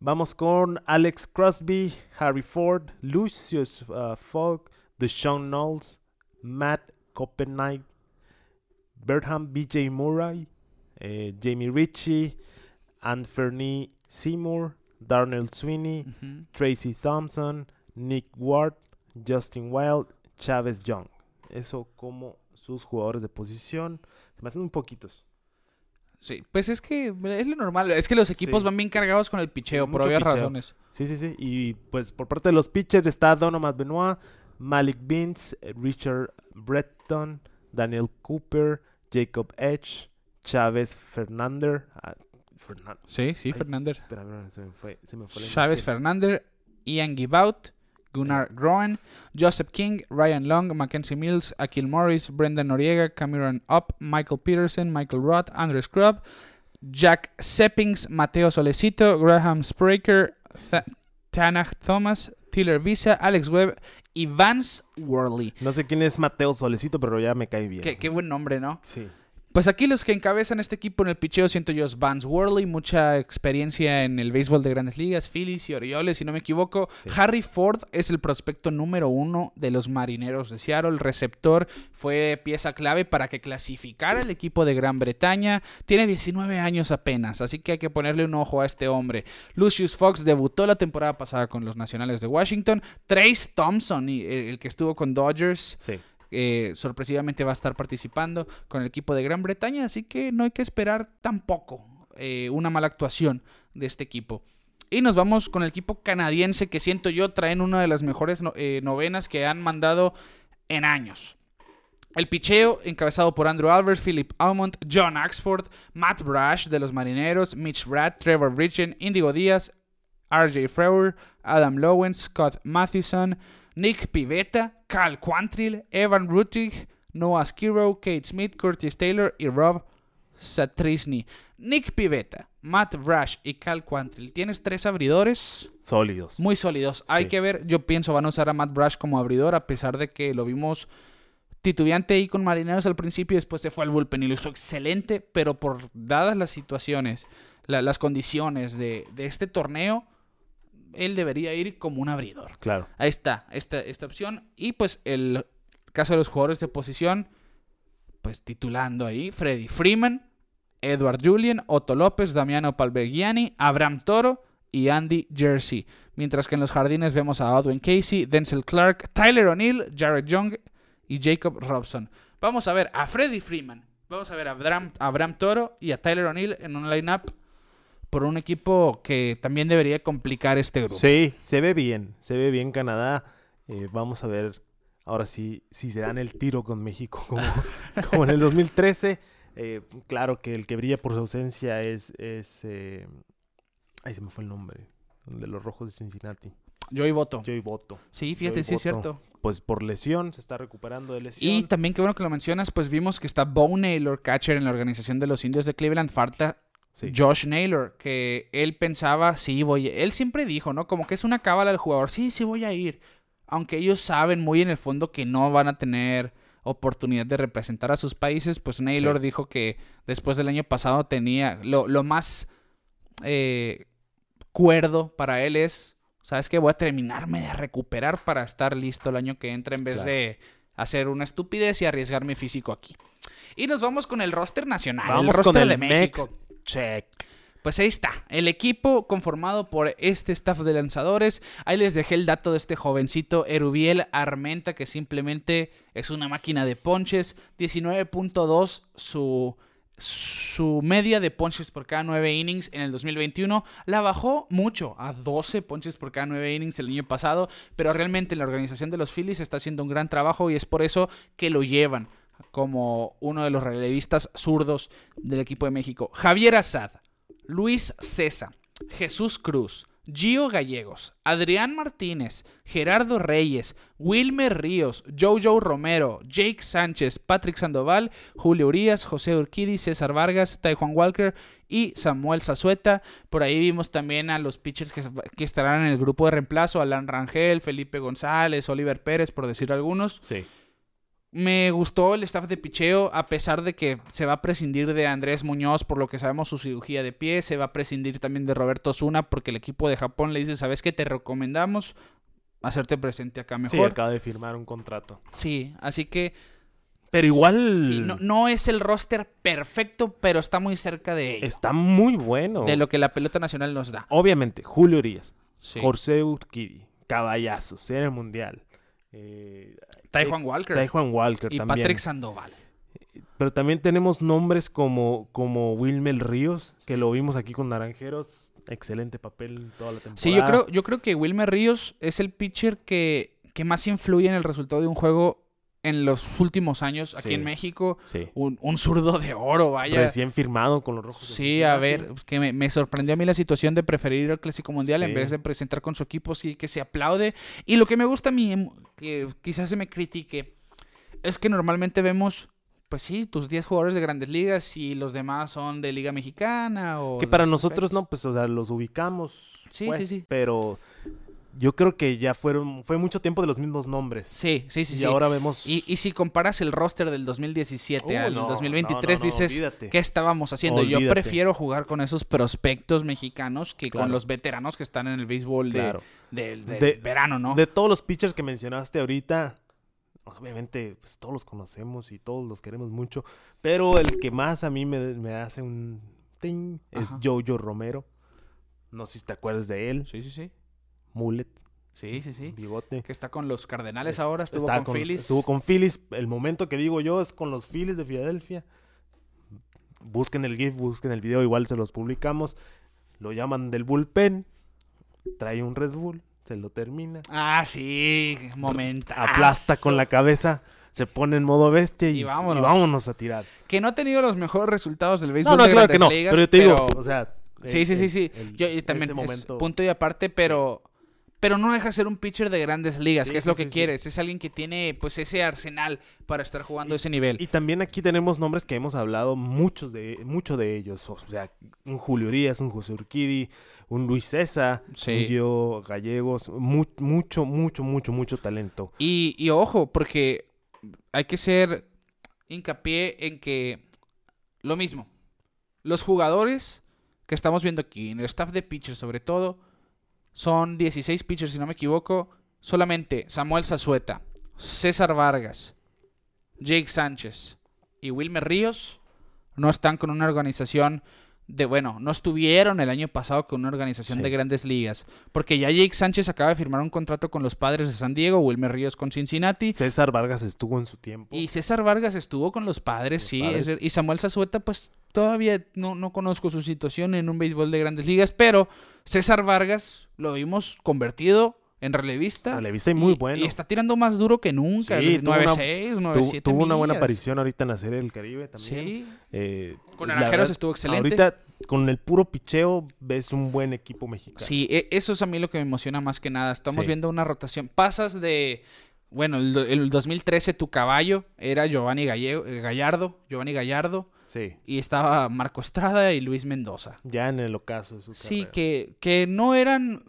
Vamos con Alex Crosby, Harry Ford, Lucius uh, Fogg, Deshaun Knowles, Matt Copenhague, Bertram BJ Murray, eh, Jamie Ritchie, Anthony Seymour, Darnell Sweeney. Tracy Thompson, Nick Ward, Justin Wild, Chávez Young. Eso como sus jugadores de posición. Se me hacen un poquitos. Sí, pues es que es lo normal. Es que los equipos Sí. van bien cargados con el picheo, por Mucho obvias picheo. razones. Sí, sí, sí. Y pues por parte de los pitchers está Donovan Benoit, Malik Vince, eh, Richard Breton, Daniel Cooper, Jacob Edge, Chávez Fernández. ah, Fernan- Sí, sí, Fernández. se me fue, se me fue la Chávez. Fernández, Ian Gibaut, Gunnar Groen, Joseph King, Ryan Long, Mackenzie Mills, Akil Morris, Brendan Noriega, Cameron Up, Michael Peterson, Michael Roth, Andrew Scrub, Jack Seppings, Mateo Solecito, Graham Spraker, Th- Tanach Thomas, Tiller Visa, Alex Webb y Vance Worley. No sé quién es Mateo Solecito, pero ya me cae bien. Qué, qué buen nombre, ¿no? Sí. Pues aquí los que encabezan este equipo en el picheo siento yo es Vance Worley, mucha experiencia en el béisbol de grandes ligas, Phillies y Orioles, si no me equivoco. Sí. Harry Ford es el prospecto número uno de los marineros de Seattle. El receptor fue pieza clave para que clasificara el equipo de Gran Bretaña. Tiene 19 años apenas, así que hay que ponerle un ojo a este hombre. Lucius Fox debutó la temporada pasada con los Nacionales de Washington. Trace Thompson, eh, el que estuvo con Dodgers, Sí. Eh, sorpresivamente va a estar participando con el equipo de Gran Bretaña, así que no hay que esperar tampoco eh, una mala actuación de este equipo. Y nos vamos con el equipo canadiense que siento yo traen una de las mejores eh, novenas que han mandado en años. El picheo, encabezado por Andrew Albers, Philip Almond, John Axford, Matt Brash de los Marineros, Mitch Brad, Trevor Bridgen, Indigo Díaz, RJ Frewer, Adam Lowen, Scott Matheson, Nick Pivetta, Cal Quantrill, Evan Rutig, Noah Skiro, Kate Smith, Curtis Taylor y Rob Satrisny. Nick Pivetta, Matt Brash y Cal Quantrill. Tienes tres abridores Sólidos. muy sólidos. Hay que ver, yo pienso van a usar a Matt Brash como abridor, a pesar de que lo vimos titubeante ahí con Marineros al principio y después se fue al bullpen y lo hizo excelente, pero por dadas las situaciones, la- las condiciones de, de este torneo, él debería ir como un abridor. Claro. Ahí está, esta, esta opción. Y pues el caso de los jugadores de posición, pues titulando ahí, Freddy Freeman, Edward Julian, Otto López, Damiano Palvegiani, Abraham Toro y Andy Jersey. Mientras que en los jardines vemos a Odwin Casey, Denzel Clark, Tyler O'Neill, Jared Young y Jacob Robson. Vamos a ver a Freddy Freeman, vamos a ver a Abraham, a Abraham Toro y a Tyler O'Neill en un lineup por un equipo que también debería complicar este grupo. Sí, se ve bien. Se ve bien Canadá. Eh, vamos a ver ahora sí si se dan el tiro con México como, como en el 2013. Eh, claro que el que brilla por su ausencia es... es eh, Ahí se me fue el nombre. De los rojos de Cincinnati. Yo y voto. Joey Boto. Sí, fíjate, sí es cierto. Pues por lesión, se está recuperando de lesión. Y también qué bueno que lo mencionas, pues vimos que está Bo Naylor, catcher en la organización de los indios de Cleveland. Falta Sí. Josh Naylor, que él pensaba, sí, voy. Él siempre dijo, ¿no? Como que es una cábala del jugador, sí, sí voy a ir. Aunque ellos saben muy en el fondo que no van a tener oportunidad de representar a sus países, pues Naylor Sí. dijo que después del año pasado tenía lo, lo más eh, cuerdo para él es, ¿sabes qué? Voy a terminarme de recuperar para estar listo el año que entra en vez Claro. de hacer una estupidez y arriesgar mi físico aquí. Y nos vamos con el roster nacional, Vamos el con el de México. Mex Pues ahí está, el equipo conformado por este staff de lanzadores. Ahí les dejé el dato de este jovencito Erubiel Armenta, que simplemente es una máquina de ponches. 19.2 su, su media de ponches por cada 9 innings en el 2021. La bajó mucho, a 12 ponches por cada 9 innings el año pasado. Pero realmente la organización de los Phillies está haciendo un gran trabajo y es por eso que lo llevan como uno de los relevistas zurdos del equipo de México. Javier Azad. Luis César, Jesús Cruz, Gio Gallegos, Adrián Martínez, Gerardo Reyes, Wilmer Ríos, Jojo Romero, Jake Sánchez, Patrick Sandoval, Julio Urias, José Urquidi, César Vargas, Taijuan Walker y Samuel Zazueta. Por ahí vimos también a los pitchers que, que estarán en el grupo de reemplazo, Alan Rangel, Felipe González, Oliver Pérez, por decir algunos. Sí. Me gustó el staff de picheo, a pesar de que se va a prescindir de Andrés Muñoz, por lo que sabemos su cirugía de pie. Se va a prescindir también de Roberto Zuna, porque el equipo de Japón le dice: ¿Sabes qué? Te recomendamos hacerte presente acá Sí, mejor. acaba de firmar un contrato. Sí, así que. Pero igual sí, no, no es el roster perfecto, pero está muy cerca de ello, está muy bueno. de lo que la pelota nacional nos da. Obviamente, Julio Urias, Sí. José Urquidi, Caballazos, en el Mundial. Eh, Taijuan Walker Taijuan Walker y también. Patrick Sandoval. Pero también tenemos nombres como, como Wilmer Ríos, que lo vimos aquí con Naranjeros. Excelente papel toda la temporada. Sí, yo creo, yo creo que Wilmer Ríos es el pitcher que, que más influye en el resultado de un juego en los últimos años aquí Sí. en México. Sí. Un, un zurdo de oro, vaya. Recién firmado con los rojos. Sí, a ver, pues, que me, me sorprendió a mí la situación de preferir ir al Clásico Mundial en vez de presentar con su equipo, sí, que se aplaude. Y lo que me gusta a mí, em, que quizás se me critique, es que normalmente vemos, pues sí, tus 10 jugadores de grandes ligas y los demás son de Liga Mexicana o... Que para otros nosotros no, pues, o sea, los ubicamos. Sí, pues, sí, sí. Pero yo creo que ya fueron, fue mucho tiempo de los mismos nombres. Sí, sí, sí. y sí. ahora vemos... Y, y si comparas el roster del 2017 Uh, al no, 2023, no, dices, olvídate. ¿qué estábamos haciendo? Yo prefiero jugar con esos prospectos mexicanos que con los veteranos que están en el béisbol de, Claro. del- del De- verano, ¿no? De todos los pitchers que mencionaste ahorita, obviamente pues, todos los conocemos y todos los queremos mucho, pero el que más a mí me, me hace un ting es. Jojo Romero. No sé si te acuerdas de él. Sí, sí, sí. Mullet, Sí, sí, sí. bigote. Que está con los Cardenales Es- ahora, estuvo está con, Phillies. Estuvo con Phillies. El momento que digo yo es con los Phillies de Filadelfia. Busquen el GIF, busquen el video, igual se los publicamos. Lo llaman del bullpen. Trae un Red Bull, se lo termina. Ah, sí, momento. Aplasta con la cabeza, se pone en modo bestia y, Y y vámonos. vámonos. a tirar. Que no ha tenido los mejores resultados del béisbol No, no, de claro que no. Ligas, pero yo te digo, pero- o sea. Sí, el- sí, sí, sí. el- Yo también ese es momento- punto y aparte, pero pero no deja de ser un pitcher de grandes ligas, Sí, que es sí, lo que sí, quieres. Es alguien que tiene pues ese arsenal para estar jugando a ese nivel. Y también aquí tenemos nombres que hemos hablado muchos de, mucho de ellos. O sea, un Julio Urias, un José Urquidi, un Luis César, un Gio Gallegos. mu- mucho, mucho, mucho, mucho talento. Y, y ojo, porque hay que ser hincapié en que lo mismo. Los jugadores que estamos viendo aquí, en el staff de pitchers sobre todo, son 16 pitchers, si no me equivoco. Solamente Samuel Zazueta, César Vargas, Jake Sánchez y Wilmer Ríos no están con una organización de, bueno, no estuvieron el año pasado con una organización Sí. de grandes ligas. Porque ya Jake Sánchez acaba de firmar un contrato con los padres de San Diego, Wilmer Ríos con Cincinnati. César Vargas estuvo en su tiempo. Y César Vargas estuvo con los padres, Los sí. padres. y Samuel Zazueta, pues todavía no, no conozco su situación en un béisbol de grandes ligas, pero César Vargas lo vimos convertido en relevista. Relevista y muy bueno. Y está tirando más duro que nunca. Sí, tuvo una- 9-6, 9-7 Tuvo, tuvo una buena aparición ahorita en la Serie del Caribe también. Sí. Eh, Con Naranjeros estuvo excelente. Ahorita, con el puro picheo, ves un buen equipo mexicano. Sí, e- eso es a mí lo que me emociona más que nada. Estamos Sí. viendo una rotación. Pasas de. Bueno, el, el 2013 tu caballo era Giovanni Gallego- eh, Gallardo. Giovanni Gallardo. Sí. Y estaba Marco Estrada y Luis Mendoza. Ya en el ocaso de su Sí, carrera. que, que no eran.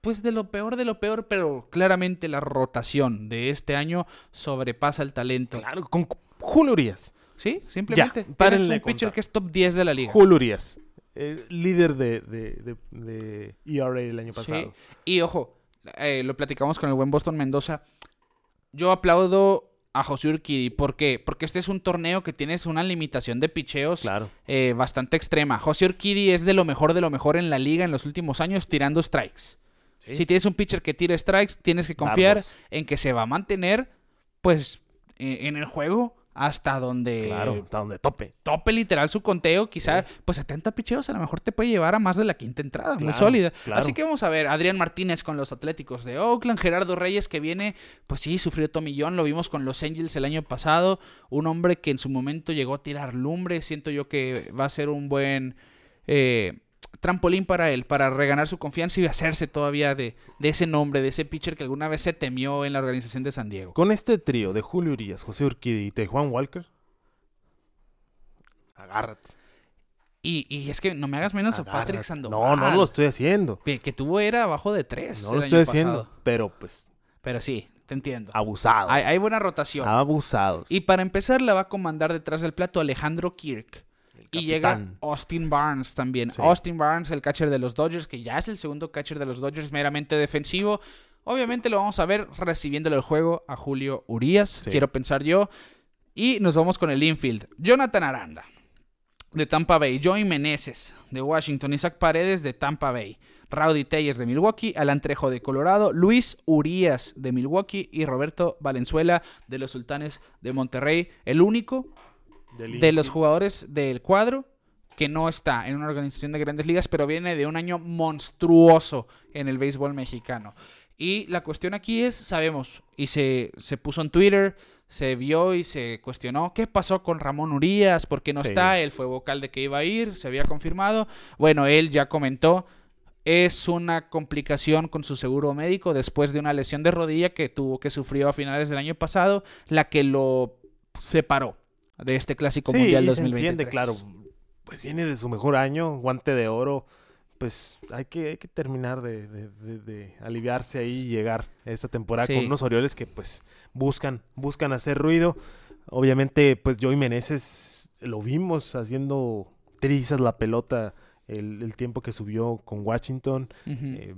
Pues de lo peor de lo peor, pero claramente la rotación de este año sobrepasa el talento. Claro, con Julio Urias. Sí, simplemente. Tienes párenle un pitcher que es top 10 de la liga. Julio Urias. eh, líder de, de, de, de ERA el año pasado. Sí. Y ojo, eh, lo platicamos con el buen Boston Mendoza. Yo aplaudo a José Urquidi. ¿Por qué? Porque este es un torneo que tienes una limitación de picheos Claro. eh, bastante extrema. José Urquidi es de lo mejor de lo mejor en la liga en los últimos años tirando strikes. Sí. Si tienes un pitcher que tire strikes, tienes que confiar Dardos. en que se va a mantener, pues, eh, en el juego hasta donde Claro, hasta donde tope. tope literal su conteo, quizá, pues 70 picheos a lo mejor te puede llevar a más de la quinta entrada, muy sólida. claro. Así que vamos a ver, Adrián Martínez con los Atléticos de Oakland, Gerardo Reyes que viene, pues sí, sufrió tomillón, lo vimos con los Angels el año pasado, un hombre que en su momento llegó a tirar lumbre, siento yo que va a ser un buen eh, trampolín para él, para reganar su confianza y hacerse todavía de, de ese nombre, de ese pitcher que alguna vez se temió en la organización de San Diego. Con este trío de Julio Urias, José Urquidi y Juan Walker, agárrate. Y, y es que no me hagas menos a Patrick. Sandoval. No, no lo estoy haciendo. Que, que tuvo era abajo de 3. No lo estoy haciendo. Pero pues, Pero sí, te entiendo. abusados. Hay, hay buena rotación. Abusados. Y para empezar, la va a comandar detrás del plato Alejandro Kirk. Y llega. Austin Barnes también. Sí. Austin Barnes, el catcher de los Dodgers, que ya es el segundo catcher de los Dodgers meramente defensivo. Obviamente lo vamos a ver recibiéndole el juego a Julio Urias, Sí. quiero pensar yo. Y nos vamos con el infield. Jonathan Aranda, de Tampa Bay. Joey Meneses, de Washington. Isaac Paredes, de Tampa Bay. Rowdy Tellers, de Milwaukee. Alan Trejo, de Colorado. Luis Urias, de Milwaukee. Y Roberto Valenzuela, de los Sultanes de Monterrey. El único Del de los jugadores del cuadro que no está en una organización de grandes ligas, pero viene de un año monstruoso en el béisbol mexicano. Y la cuestión aquí es, sabemos, y se, se puso en Twitter, se vio y se cuestionó, ¿qué pasó con Ramón Urias? ¿Por qué no Sí. está? Él fue vocal de que iba a ir, se había confirmado. Bueno, él ya comentó, es una complicación con su seguro médico después de una lesión de rodilla que tuvo que sufrió a finales del año pasado, la que lo separó de este clásico Sí, mundial y se 2023. entiende, claro. Pues viene de su mejor año, guante de oro, pues hay que, hay que terminar de, de- de- de aliviarse ahí y llegar a esta temporada Sí. con unos Orioles que pues buscan, buscan hacer ruido. Obviamente, pues Joey Meneses lo vimos haciendo trizas la pelota el, el tiempo que subió con Washington. Eh,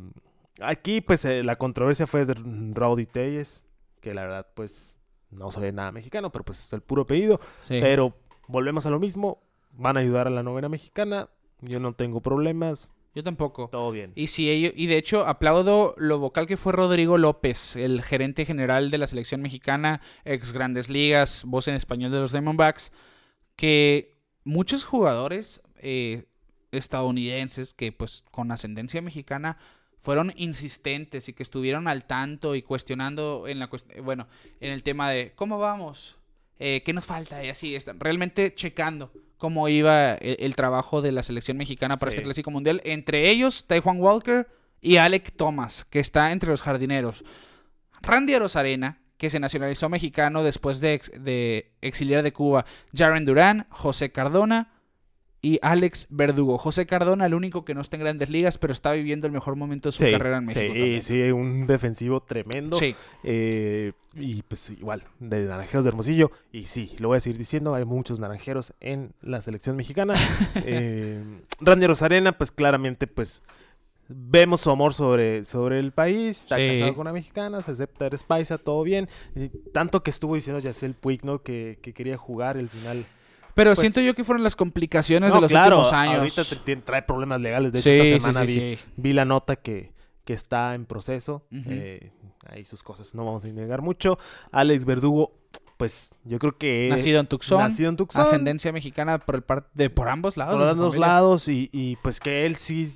aquí, pues, eh, la controversia fue de Rowdy Telles, que la verdad, pues, no sabe nada mexicano, pero pues es el puro apellido. Sí. Pero volvemos a lo mismo. Van a ayudar a la novena mexicana. Yo no tengo problemas. Yo tampoco. Todo bien. Y si ello- y de hecho aplaudo lo vocal que fue Rodrigo López, el gerente general de la selección mexicana, ex Grandes Ligas, voz en español de los Diamondbacks, que muchos jugadores eh, estadounidenses que pues con ascendencia mexicana fueron insistentes y que estuvieron al tanto y cuestionando en la cuest- bueno, en el tema de cómo vamos, Eh, qué nos falta y así, están realmente checando cómo iba el, el trabajo de la selección mexicana para Sí. este clásico mundial. Entre ellos, Taijuan Walker y Alec Thomas, que está entre los jardineros. Randy Arozarena, que se nacionalizó mexicano después de, ex- de exiliar de Cuba. Jaren Durán, José Cardona y Alex Verdugo. José Cardona, el único que no está en grandes ligas, pero está viviendo el mejor momento de su Sí, carrera en México. sí, también. sí, un defensivo tremendo. Sí. Eh, y pues igual, de naranjeros de Hermosillo. Y sí, lo voy a seguir diciendo, hay muchos naranjeros en la selección mexicana. eh, Randy Rosarena, pues claramente, pues vemos su amor sobre, sobre el país. Está Sí. casado con una mexicana, se acepta, eres paisa, todo bien. Y tanto que estuvo diciendo Yacel Puig, ¿no? Que, que quería jugar el final. Pero Pues- siento yo que fueron las complicaciones No, de los claro, últimos años. ahorita trae problemas legales. De hecho, sí, esta semana sí, vi, sí. vi la nota que, que está en proceso. Eh, ahí sus cosas, no vamos a negar mucho. Alex Verdugo, pues yo creo que... Nacido en Tucson. nacido en Tucson, Ascendencia mexicana por, el par- de, por ambos lados. por ambos lados y, y, pues que él sí,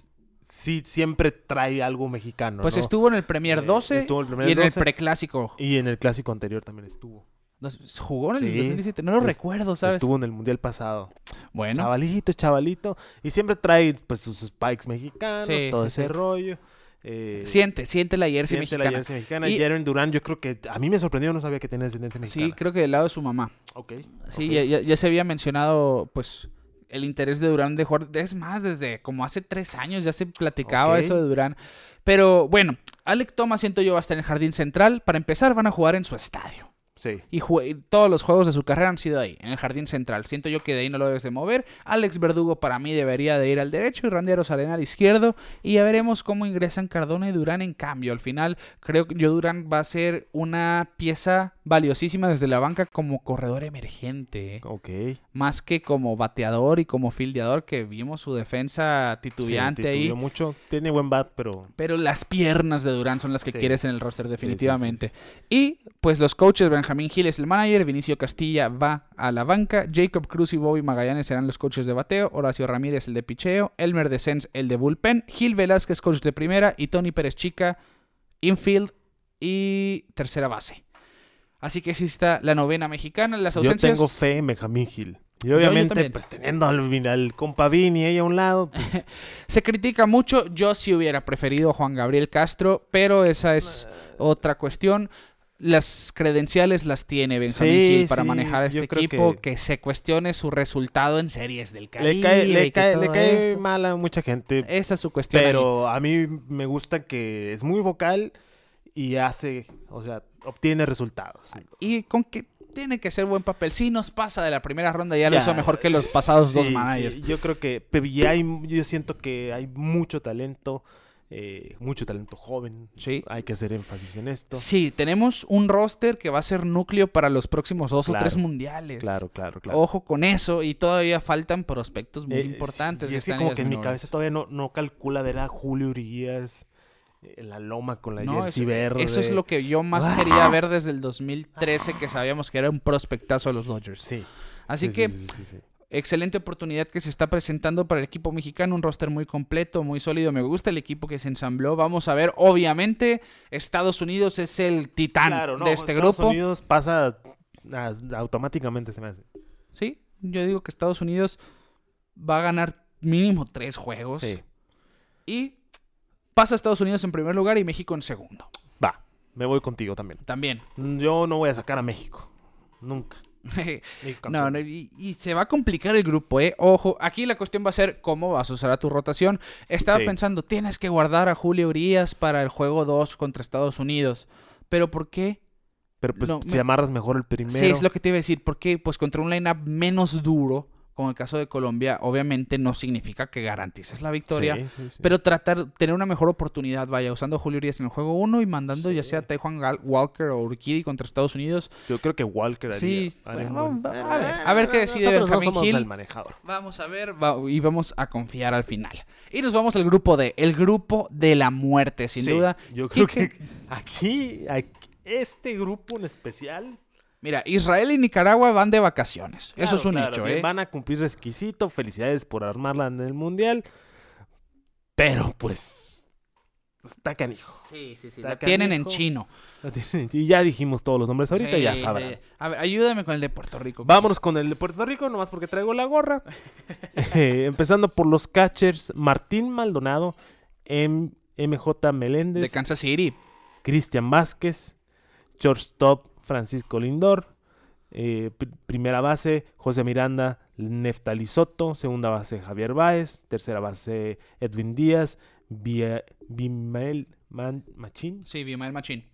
sí siempre trae algo mexicano. Pues ¿no? estuvo en el Premier Eh, 12 estuvo en el Premier y en el 12. preclásico. Y en el clásico anterior también estuvo. ¿Jugó en el Sí. 2017? No lo recuerdo, ¿sabes? Estuvo en el mundial pasado. Bueno, Chavalito, chavalito. Y siempre trae pues sus spikes mexicanos, Sí, todo sí, ese rollo. Eh, siente, siente la jersey siente la mexicana. jersey mexicana. Y- Jaren Durán, yo creo que a mí me sorprendió, no sabía que tenía descendencia mexicana. Sí, creo que del lado de su mamá. Ok. Sí, ya, se había mencionado, pues, el interés de Durán de jugar. Es más, desde como hace tres años ya se platicaba eso de Durán. Pero bueno, Alec Thomas, siento yo, va a estar en el jardín central. Para empezar, van a jugar en su estadio. Sí. Y todos los juegos de su carrera han sido ahí, en el jardín central. Siento yo que de ahí no lo debes de mover. Alex Verdugo para mí debería de ir al derecho y Randy Arozarena al izquierdo. Y ya veremos cómo ingresan Cardona y Durán en cambio. Al final creo que yo Durán va a ser una pieza valiosísima desde la banca como corredor emergente. ¿eh? Ok. Más que como bateador y como fildeador que vimos su defensa titubeante Sí, ahí. mucho. Tiene buen bat, pero... Pero las piernas de Durán son las que Sí. quieres en el roster definitivamente. sí. Y pues los coaches, Benjamín Gil es el manager, Vinicio Castilla va a la banca, Jacob Cruz y Bobby Magallanes serán los coaches de bateo, Horacio Ramírez el de picheo, Elmer Descens el de bullpen, Gil Velázquez coach de primera y Tony Pérez Chica infield y tercera base. Así que así está la novena mexicana, las Yo ausencias... tengo fe en Benjamín Gil. Y yo obviamente, pues teniendo al, al compa Vini ahí a un lado, pues... Se critica mucho, yo sí hubiera preferido a Juan Gabriel Castro, pero esa es otra cuestión. Las credenciales las tiene Benjamín Sí, Gil para sí, manejar este equipo, que- que... se cuestione su resultado en series del Caribe. le cae, le cae, le cae mal a mucha gente. Esa es su cuestión. ahí. Pero a mí me gusta que es muy vocal y hace, o sea, obtiene resultados. Y con que tiene que ser buen papel. Si nos pasa de la primera ronda, ya, lo hizo mejor que los pasados dos sí, managers. sí, yo creo que hay, yo siento que hay mucho talento, eh, mucho talento joven. Sí. Hay que hacer énfasis en esto. Sí, tenemos un roster que va a ser núcleo para los próximos dos Claro, o tres mundiales. Claro, claro, claro. Ojo con eso y todavía faltan prospectos muy Eh, importantes. Y es que están como que en mi cabeza todavía no, no calcula ver a Julio Urias en la loma con la No, jersey eso, verde. eso es lo que yo más Ah. quería ver desde el 2013, que sabíamos que era un prospectazo de los Dodgers. Sí. Así sí, que sí, sí. Excelente oportunidad que se está presentando para el equipo mexicano, un roster muy completo, muy sólido. Me gusta el equipo que se ensambló. Vamos a ver, obviamente, Estados Unidos es el titán Claro, no, de este Estados grupo. Unidos pasa automáticamente se me hace. Sí, yo digo que Estados Unidos va a ganar mínimo tres juegos. Sí. Y pasa Estados Unidos en primer lugar y México en segundo. Va, me voy contigo también. También. Yo no voy a sacar a México. Nunca. no, no y, y se va a complicar el grupo, ¿eh? Ojo, aquí la cuestión va a ser cómo vas a usar a tu rotación. Estaba Sí. pensando, tienes que guardar a Julio Urias para el juego 2 contra Estados Unidos. ¿Pero por qué? Pero pues No, si me- amarras mejor el primero. Sí, es lo que te iba a decir. Porque, pues, contra un lineup menos duro, como el caso de Colombia, obviamente no significa que garantices la victoria. Sí, sí, sí. Pero tratar, tener una mejor oportunidad, vaya, usando Julio Urias en el juego 1 y mandando ya sea a Gal- Walker o Urquidy contra Estados Unidos. Yo creo que Walker haría, Sí, haría bueno, a ver, a ver qué decide no Benjamín el manejador. Vamos a ver va- y vamos a confiar al final. Y nos vamos al grupo D, el grupo de la muerte, sin duda. Yo creo que aquí, aquí- este grupo en especial. Mira, Israel y Nicaragua van de vacaciones. Eso es un claro, hecho, ¿eh? Van a cumplir requisito. Felicidades por armarla en el mundial. Pero pues. Está canijo. Sí, sí, sí. Está La tienen en chino. Tienen- Y ya dijimos todos los nombres ahorita, Sí, ya sí. sabrán. A ver, ayúdame con el de Puerto Rico. Vámonos con el de Puerto Rico, nomás porque traigo la gorra. Eh, empezando por los catchers: Martín Maldonado, M- MJ De Meléndez, Kansas City. Cristian Vázquez, shortstop Francisco Lindor, eh, pr- primera base José Miranda, Neftali Soto, segunda base Javier Báez, tercera base Edwin Díaz, Man- Machín, Sí, Bimael Machín.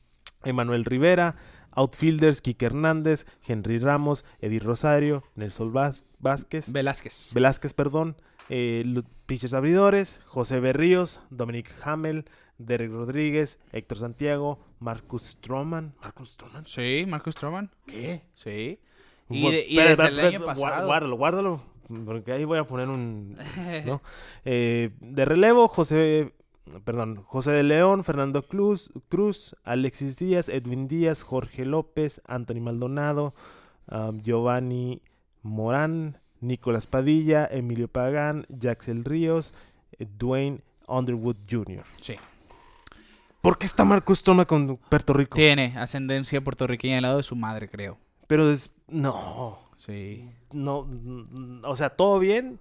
Emanuel Rivera, outfielders Kike Hernández, Henry Ramos, Eddie Rosario, Nelson Vaz- Vázquez, Velázquez. Velázquez, perdón, eh, pitchers abridores, José Berríos, Dominic Hamel, Derek Rodríguez, Héctor Santiago, Marcus Stroman. ¿Marcus Stroman? Sí, Marcus Stroman. ¿Qué? Sí. Y, Bueno, de- y desde el año pasado. Guárdalo, guárdalo, porque ahí voy a poner un... ¿no? Eh, de relevo, José... Perdón, José de León, Fernando Cruz, Cruz, Alexis Díaz, Edwin Díaz, Jorge López, Anthony Maldonado, um, Giovanni Morán, Nicolás Padilla, Emilio Pagán, Jaxel Ríos, eh, Dwayne Underwood Jr. Sí. ¿Por qué está Marcus Toma con Puerto Rico? Tiene ascendencia puertorriqueña al lado de su madre, creo. Pero es... No, Sí. no, o sea, todo bien.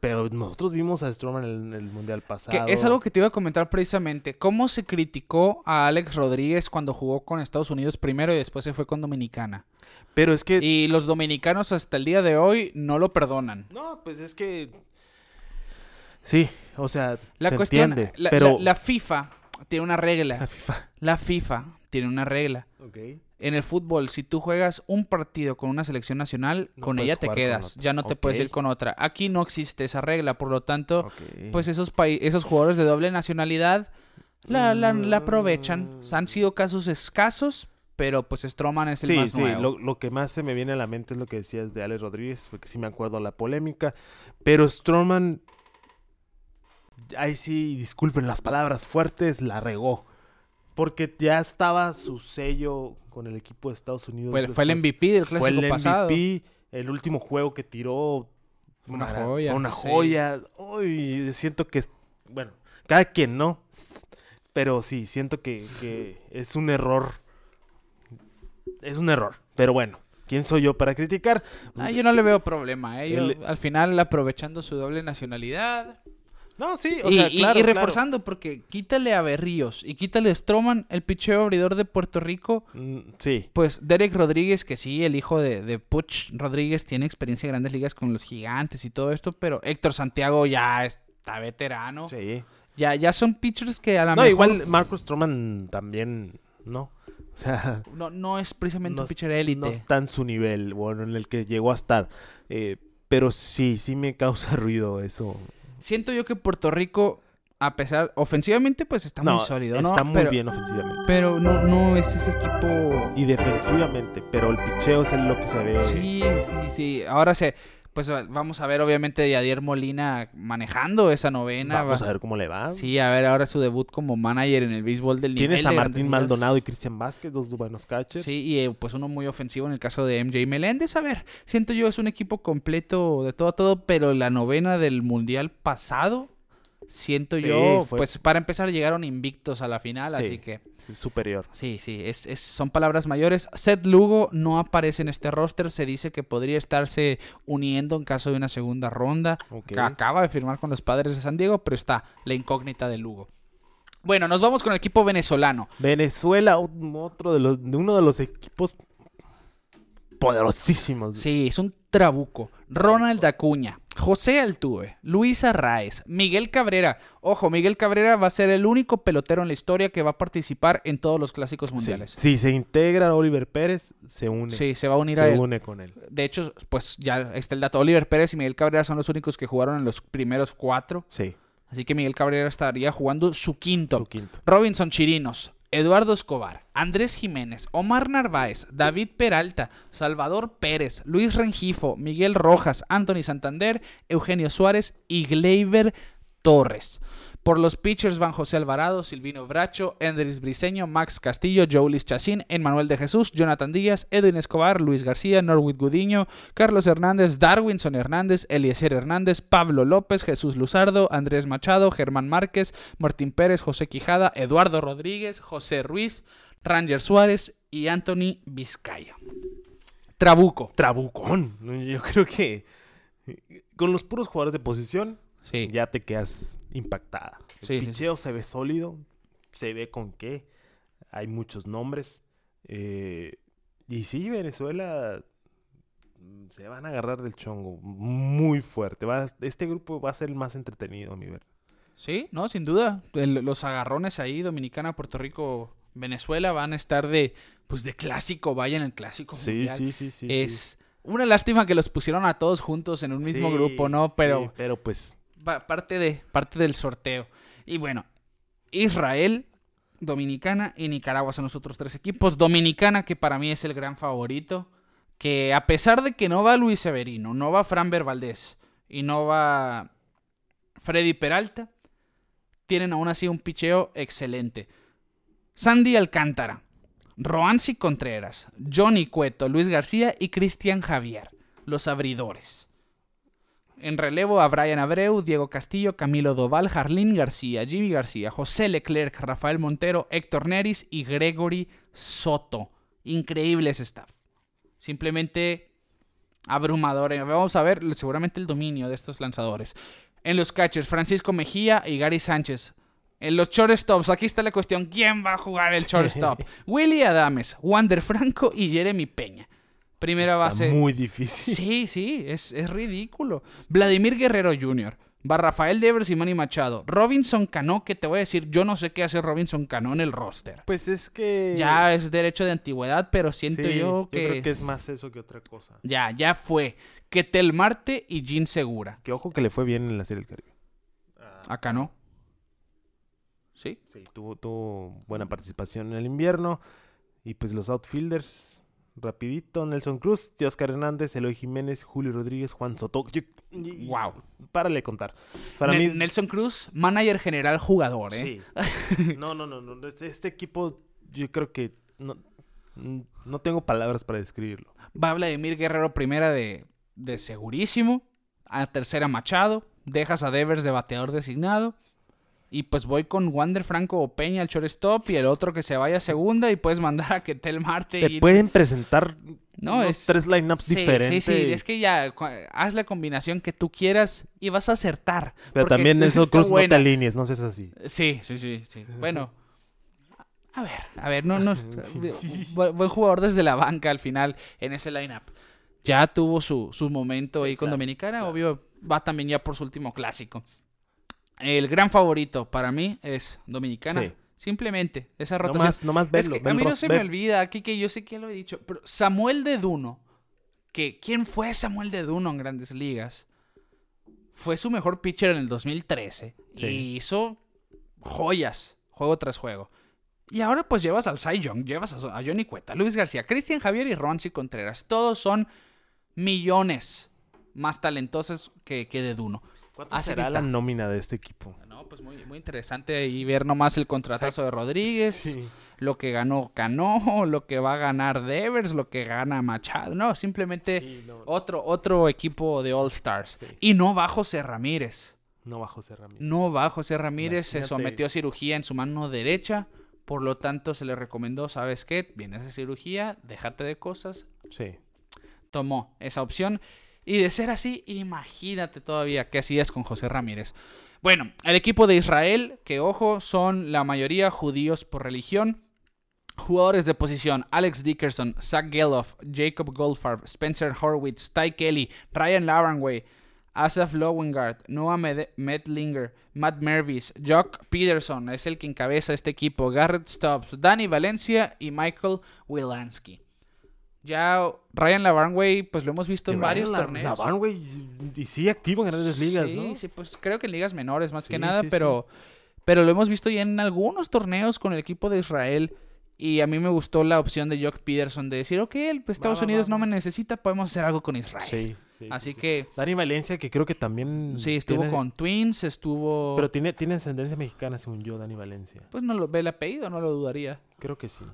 Pero nosotros vimos a Stroman en el, Mundial Que pasado. es algo que te iba a comentar precisamente. ¿Cómo se criticó a Alex Rodríguez cuando jugó con Estados Unidos primero y después se fue con Dominicana? Pero es que... Y los dominicanos hasta el día de hoy no lo perdonan. No, pues es que... Sí, o sea, La se cuestión, entiende, la, pero... la- la FIFA tiene una La regla. FIFA. La FIFA tiene una regla. Ok. En el fútbol, si tú juegas un partido con una selección nacional, No con puedes ella te quedas. Ya no te puedes Ok. ir con otra. Aquí no existe esa regla, por lo tanto, ok. pues esos, esos jugadores de doble nacionalidad la, la- la aprovechan. Mm. Han sido casos escasos, pero pues Stroman es el Sí, más sí, nuevo. lo, lo que más se me viene a la mente es lo que decías de Alex Rodríguez, porque sí me acuerdo la polémica. Pero Stroman, ahí sí, disculpen las palabras fuertes, la regó. Porque ya estaba su sello con el equipo de Estados Unidos. Fue, fue el. MVP del Fue clásico el pasado. MVP, el último juego que tiró. Fue una mara- joya, Fue una sí. joya. Uy, siento que, bueno, cada quien no. Pero sí, siento que, que es un error. Es un error. Pero bueno, ¿quién soy yo para criticar? Ah, yo no le veo problema. ¿eh? Yo, El- Al final, aprovechando su doble nacionalidad. No, sí, o y, sea, claro, y reforzando, porque quítale a Berríos y quítale a Stroman, el picheo abridor de Puerto Rico. Mm, Sí, Pues Derek Rodríguez, que sí, el hijo de, de Puch Rodríguez, tiene experiencia en grandes ligas con los gigantes y todo esto, pero Héctor Santiago ya está veterano. sí. Ya, ya son pitchers que a lo No, mejor igual Marcus Stroman también, ¿no? O sea, no, no es precisamente no un pitcher élite. no está en su nivel, bueno, en el que llegó a estar. Eh, pero sí, sí me causa ruido eso. Siento yo que Puerto Rico, a pesar, ofensivamente, pues está muy sólido, ¿no? Está muy pero, bien ofensivamente. Pero no, no es ese equipo. Y defensivamente, pero el picheo es lo que se ve. Sí, sí, sí. Ahora se. Pues vamos a ver, obviamente, Yadier Molina manejando esa novena. Vamos Va- a ver cómo le va. Sí, a ver ahora su debut como manager en el béisbol del nivel Tienes a de Martín. Maldonado y Cristian Vázquez, dos buenos catchers. Sí, y eh, pues uno muy ofensivo en el caso de MJ Meléndez. A ver, siento yo es un equipo completo de todo a todo, pero la novena del mundial pasado, siento Sí, yo, fue- pues para empezar llegaron invictos a la final, Sí. así que superior. sí, sí, es, es- son palabras mayores. Seth Lugo no aparece en este roster, se dice que podría estarse uniendo en caso de una segunda ronda. Ok. que Acaba de firmar con los padres de San Diego, pero está la incógnita de Lugo. Bueno, nos vamos con el equipo venezolano. Venezuela, otro de los, uno de los equipos poderosísimos. Sí, es un trabuco. Ronald Acuña, José Altuve, Luis Arraez, Miguel Cabrera. Ojo, Miguel Cabrera va a ser el único pelotero en la historia que va a participar en todos los clásicos Sí. mundiales. Si se integra Oliver Pérez, se une. Sí, se va a unir a se él. une con él. De hecho, pues ya está el dato. Oliver Pérez y Miguel Cabrera son los únicos que jugaron en los primeros cuatro. Sí, Así que Miguel Cabrera estaría jugando su quinto. su quinto. Robinson Chirinos, Eduardo Escobar, Andrés Jiménez, Omar Narváez, David Peralta, Salvador Pérez, Luis Rengifo, Miguel Rojas, Anthony Santander, Eugenio Suárez y Gleyber Torres. Por los pitchers van José Alvarado, Silvino Bracho, Endris Briseño, Max Castillo, Joulis Chacín, Emmanuel de Jesús, Jonathan Díaz, Edwin Escobar, Luis García, Norwood Gudiño, Carlos Hernández, Darwinson Hernández, Eliezer Hernández, Pablo López, Jesús Luzardo, Andrés Machado, Germán Márquez, Martín Pérez, José Quijada, Eduardo Rodríguez, José Ruiz, Ranger Suárez y Anthony Vizcaya. Trabuco. Trabucón. Yo creo que con los puros jugadores de posición Sí. ya te quedas impactada. El Sí, sí, sí. picheo se ve sólido, se ve con qué. Hay muchos nombres. eh, y sí, Venezuela mm, se van a agarrar del chongo muy fuerte. Va, este grupo va a ser el más entretenido, a mi ver. Sí, no, sin duda. El- los agarrones ahí, Dominicana, Puerto Rico, Venezuela, van a estar de, pues de clásico, vaya en el clásico. Sí, mundial. sí, sí, sí. sí. es una lástima que los pusieron a todos juntos en un mismo Sí, grupo, ¿no? sí, Pero pero pues parte, de, parte del sorteo. Y bueno, Israel, Dominicana y Nicaragua son los otros tres equipos. Dominicana, que para mí es el gran favorito, que a pesar de que no va Luis Severino, no va Fran Valdés y no va Freddy Peralta, tienen aún así un picheo excelente. Sandy Alcántara, Roansi Contreras, Johnny Cueto, Luis García y Cristian Javier, los abridores. En relevo a Brian Abreu, Diego Castillo, Camilo Doval, Jarlín García, Jimmy García, José Leclerc, Rafael Montero, Héctor Neris y Gregory Soto. Increíble ese staff. Simplemente abrumador. Eh, Vamos a ver seguramente el dominio de estos lanzadores. En los catchers, Francisco Mejía y Gary Sánchez. En los shortstops, aquí está la cuestión. ¿Quién va a jugar el shortstop? Willy Adames, Wander Franco y Jeremy Peña. Primera está base. muy difícil. Sí, sí, es, es ridículo. Vladimir Guerrero Jr., va Rafael Devers y Manny Machado. Robinson Cano, que te voy a decir, yo no sé qué hace Robinson Cano en el roster. Pues es que Ya es derecho de antigüedad, pero siento Sí, yo que, creo que es más eso que otra cosa. ya, ya fue. Ketel Marte y Jean Segura. Que ojo que le fue bien en la Serie del Caribe. A Cano. ¿Sí? Sí, tuvo, tuvo buena participación en el invierno. Y pues los outfielders, rapidito, Nelson Cruz, Oscar Hernández, Eloy Jiménez, Julio Rodríguez, Juan Soto. Wow. Párale contar. Para mí... Nelson Cruz, manager general jugador, ¿eh? Sí. No, no, no, no. Este, este equipo yo creo que no, no tengo palabras para describirlo. Va Vladimir Guerrero primera de, de segurísimo. A tercera Machado. Dejas a Devers de bateador designado. Y pues voy con Wander Franco o Peña al shortstop y el otro que se vaya a segunda y puedes mandar a Ketel Marte. Te y- pueden presentar No, unos es- tres lineups Sí, diferentes. Sí, sí, es que ya haz la combinación que tú quieras y vas a acertar. Pero también está Cruz no te alinees, no seas así. Sí, sí, sí, sí. Bueno. A ver, a ver, no, no. Sí. Buen jugador desde la banca al final en ese lineup. Ya tuvo su, su momento ahí con claro, Dominicana, claro. obvio, va también ya por su último clásico. El gran favorito para mí es Dominicana. Sí. Simplemente, esa No rotación. más, no más Es verlo. que a mí no se me olvida, aquí que yo sé que lo he dicho, pero Samuel de Duno, que ¿quién fue Samuel de Duno en Grandes Ligas? Fue su mejor pitcher en el 2013 Sí. y hizo joyas, juego tras juego. Y ahora pues llevas al Cy Young, llevas a, a Johnny Cueta, Luis García, Cristian Javier y Ronzi Contreras. Todos son millones más talentosos que, que de Duno. ¿Cuánto Así será la nómina de este equipo? No, pues muy, muy interesante ahí ver nomás el contratazo de Rodríguez Sí. lo que ganó Cano, lo que va a ganar Devers, lo que gana Machado. No, simplemente Sí, no, otro, otro equipo de All Stars. Sí. Y no va José Ramírez. no va José Ramírez. No va José Ramírez. Se sometió a cirugía en su mano derecha. Por lo tanto, se le recomendó, ¿sabes qué? Vienes de cirugía, déjate de cosas. Sí. Tomó esa opción. Y de ser así, imagínate todavía qué hacías con José Ramírez. Bueno, el equipo de Israel, que ojo, son la mayoría judíos por religión. Jugadores de posición: Alex Dickerson, Zach Geloff, Jacob Goldfarb, Spencer Horwitz, Ty Kelly, Ryan Laranway, Asaf Lowengard, Noah Med- Medlinger, Matt Mervis, Jock Peterson es el que encabeza este equipo, Garrett Stubbs, Danny Valencia y Michael Wilansky. Ya Ryan Lavarnway, pues lo hemos visto en varios La- torneos. Lavan, güey, y sigue activo en grandes ligas, sí, ¿no? sí, pues creo que en ligas menores más que Sí, nada, sí, pero, pero lo hemos visto ya en algunos torneos con el equipo de Israel. Y a mí me gustó la opción de Jock Peterson de decir, ok, el- pues, Estados va, Unidos va, no me necesita, podemos hacer algo con Israel. Sí, sí, Así sí, sí. que Dani Valencia, que creo que también. sí, estuvo tiene- con Twins, estuvo... Pero tiene, tiene ascendencia mexicana, según yo, Dani Valencia. Pues no lo ve el apellido, no lo dudaría. Creo que sí.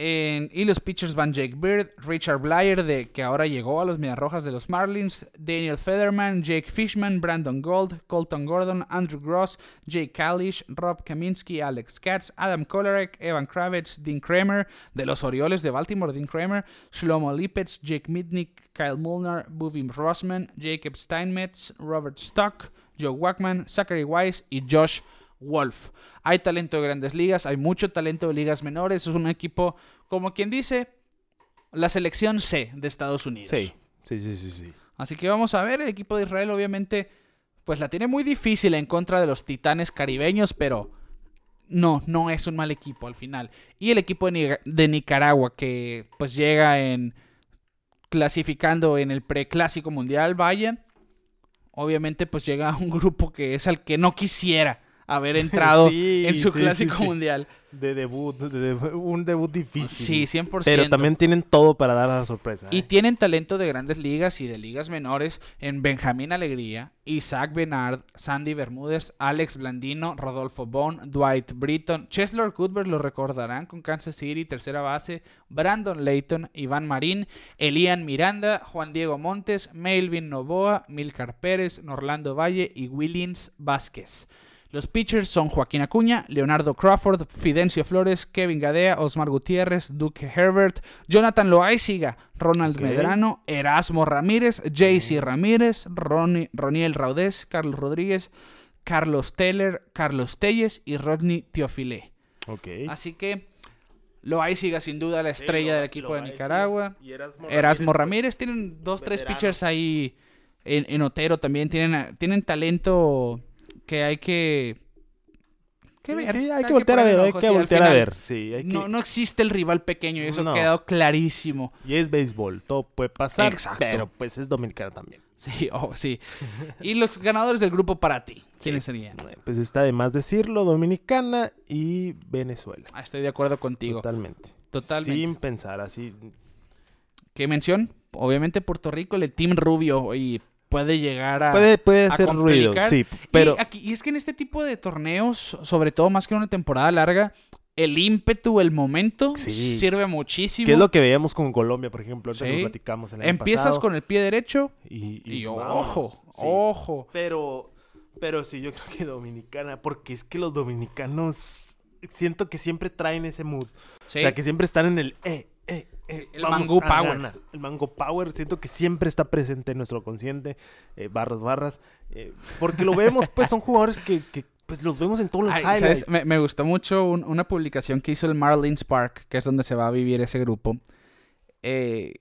En- y los pitchers van Jake Bird, Richard Blyer, de, que ahora llegó a los Mediarrojas de los Marlins, Daniel Federman, Jake Fishman, Brandon Gold, Colton Gordon, Andrew Gross, Jake Kalish, Rob Kaminsky, Alex Katz, Adam Kolarek, Evan Kravitz, Dean Kramer, de los Orioles de Baltimore, Dean Kramer, Shlomo Lipetz, Jake Mitnick, Kyle Mulner, Buvim Rossman, Jacob Steinmetz, Robert Stock, Joe Wackman, Zachary Wise y Josh Wolf. Hay talento de grandes ligas, hay mucho talento de ligas menores. Es un equipo, como quien dice, la selección C de Estados Unidos. Sí, sí, sí, sí. sí. Así que vamos a ver, el equipo de Israel obviamente, pues la tiene muy difícil en contra de los titanes caribeños, pero no, no es un mal equipo al final. Y el equipo de, Ni- de Nicaragua, que pues llega en clasificando en el preclásico mundial, vaya, obviamente pues llega a un grupo que es al que no quisiera haber entrado Sí, en su sí, clásico sí, mundial. De debut, de un debut difícil. Sí, 100%. Pero también tienen todo para dar la sorpresa. Y ¿eh? tienen talento de grandes ligas y de ligas menores en Benjamín Alegría, Isaac Benard, Sandy Bermúdez, Alex Blandino, Rodolfo Bone, Dwight Britton, Cheslor Cuthbert lo recordarán con Kansas City, tercera base, Brandon Layton, Iván Marín, Elian Miranda, Juan Diego Montes, Melvin Novoa, Milcar Pérez, Norlando Valle y Willins Vázquez. Los pitchers son Joaquín Acuña, Leonardo Crawford, Fidencio Flores, Kevin Gadea, Osmar Gutiérrez, Duque Herbert, Jonathan Loaiziga, Ronald. Medrano, Erasmo Ramírez, JC Ramírez, Ronnie- Roniel Raudés, Carlos Rodríguez, Carlos Teller, Carlos Telles y Rodney Teofilé. Ok. Así que Loaiziga sin duda la estrella del equipo de Nicaragua. y Erasmo Erasmo pues, Ramírez, tienen dos, tres veterano. pitchers ahí en, en Otero también. Tienen, tienen talento que hay que. que Sí, ver, sí, hay que voltear a ver, hay que voltear a ver. Sí, hay que... No, no existe el rival pequeño y eso No. ha quedado clarísimo. Y es béisbol, todo puede pasar, Exacto. pero pues es dominicano también. Sí, oh, sí. Y los ganadores del grupo para ti, ¿quiénes serían? Pues está de más decirlo, Dominicana y Venezuela. Ah, estoy de acuerdo contigo. Totalmente. Totalmente. Sin pensar así. ¿Qué mención? Obviamente Puerto Rico, el Team Rubio y puede llegar a... Puede, puede a hacer ruido, sí, pero Y, aquí- y es que en este tipo de torneos, sobre todo más que en una temporada larga, el ímpetu, el momento, Sí. sirve muchísimo. ¿qué es lo que veíamos con Colombia, por ejemplo? Sí. lo platicamos el año Empiezas pasado, con el pie derecho y, ojo, sí. ojo. Pero, pero sí, yo creo que Dominicana, porque es que los dominicanos siento que siempre traen ese mood. O sea, que siempre están en el eh, eh, El mango a power. ganar. El mango power, siento que siempre está presente en nuestro consciente. eh, barras, barras. eh, porque lo vemos, pues son jugadores que, que, pues los vemos en todos los Ay, highlights. ¿sabes? Me, me gustó mucho un- una publicación que hizo el Marlins Park, que es donde se va a vivir ese grupo. eh,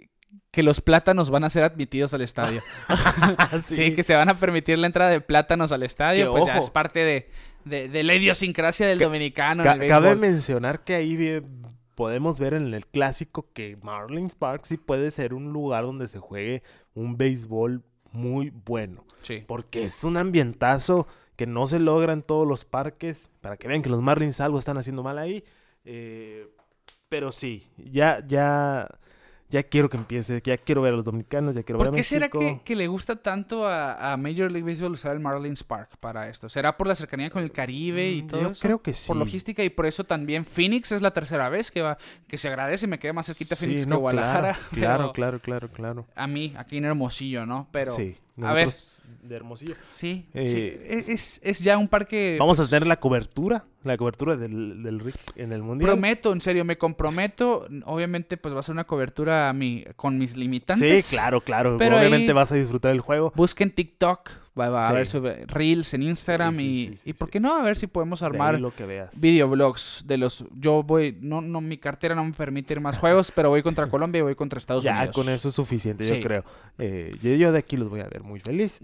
que los plátanos van a ser admitidos al estadio. sí. que se van a permitir la entrada de plátanos al estadio. Que, pues ya es parte de, de- de la idiosincrasia del Ca- dominicano. Ca- en el cabe mencionar que ahí podemos ver en el clásico que Marlins Park sí puede ser un lugar donde se juegue un béisbol muy bueno. Sí. Porque es un ambientazo que no se logra en todos los parques. Para que vean que los Marlins algo están haciendo mal ahí. Eh, pero sí, ya, ya, ya quiero que empiece. Ya quiero ver a los dominicanos, ya quiero ver ¿Por a qué será México. que, que le gusta tanto a, a Major League Baseball usar el Marlins Park para esto? ¿Será por la cercanía con el Caribe y Mm, todo yo eso? creo que sí. Por logística y por eso también Phoenix es la tercera vez que va, que se agradece, me queda más cerquita Sí, Phoenix que no, Guadalajara. Claro, claro, claro, claro. A mí, aquí en Hermosillo, ¿no? Pero sí, a ver. nosotros de Hermosillo. sí, Eh, sí, es, es- es ya un parque... Vamos a pues, tener la cobertura La cobertura del, del Rick en el Mundial. Prometo, en serio, me comprometo. Obviamente, pues va a ser una cobertura a mi, con mis limitantes. Sí, claro, claro. Pero Obviamente vas a disfrutar el juego. Busquen TikTok, va, va a ver sobre Reels en Instagram Sí, sí, y, y por qué no, a ver si podemos armar lo que veas. videoblogs de los... Yo voy, no, no, mi cartera no me permite ir más juegos, pero voy contra Colombia y voy contra Estados Ya Unidos. con eso es suficiente, yo creo. Eh, yo, yo de aquí los voy a ver muy feliz.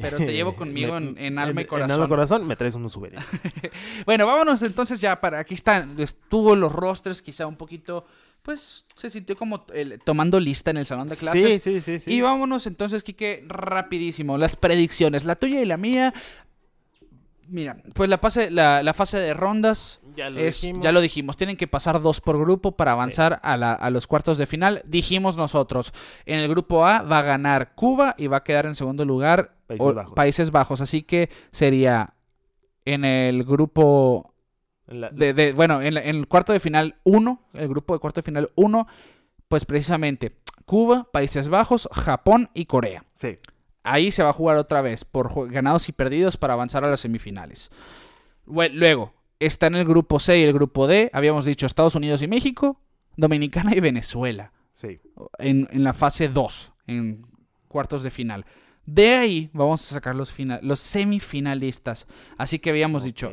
Pero te llevo conmigo en- en alma y En corazón. alma y corazón me traes unos souvenirs. Bueno, vámonos entonces ya para... Aquí están, estuvo los rosters quizá un poquito... Pues se sintió como el- tomando lista en el salón de clases. Sí, sí, sí, sí. Y vámonos entonces, Kike, rapidísimo. Las predicciones, la tuya y la mía. Mira, pues la fase, la, la fase de rondas ya lo es, dijimos. ya lo dijimos, tienen que pasar dos por grupo para avanzar a, la- a los cuartos de final. Dijimos nosotros, en el grupo A va a ganar Cuba y va a quedar en segundo lugar Países o- Bajos. Países Bajos. Así que sería en el grupo la- de, de- bueno, en, la- en el cuarto de final 1, el grupo de cuarto de final 1, pues precisamente Cuba, Países Bajos, Japón y Corea. Sí. Ahí se va a jugar otra vez por ganados y perdidos para avanzar a las semifinales. Lue- Luego, está en el grupo C y el grupo D, habíamos dicho Estados Unidos y México, Dominicana y Venezuela Sí. en, en la fase 2, en cuartos de final. De ahí vamos a sacar los, fina- los semifinalistas. Así que habíamos dicho.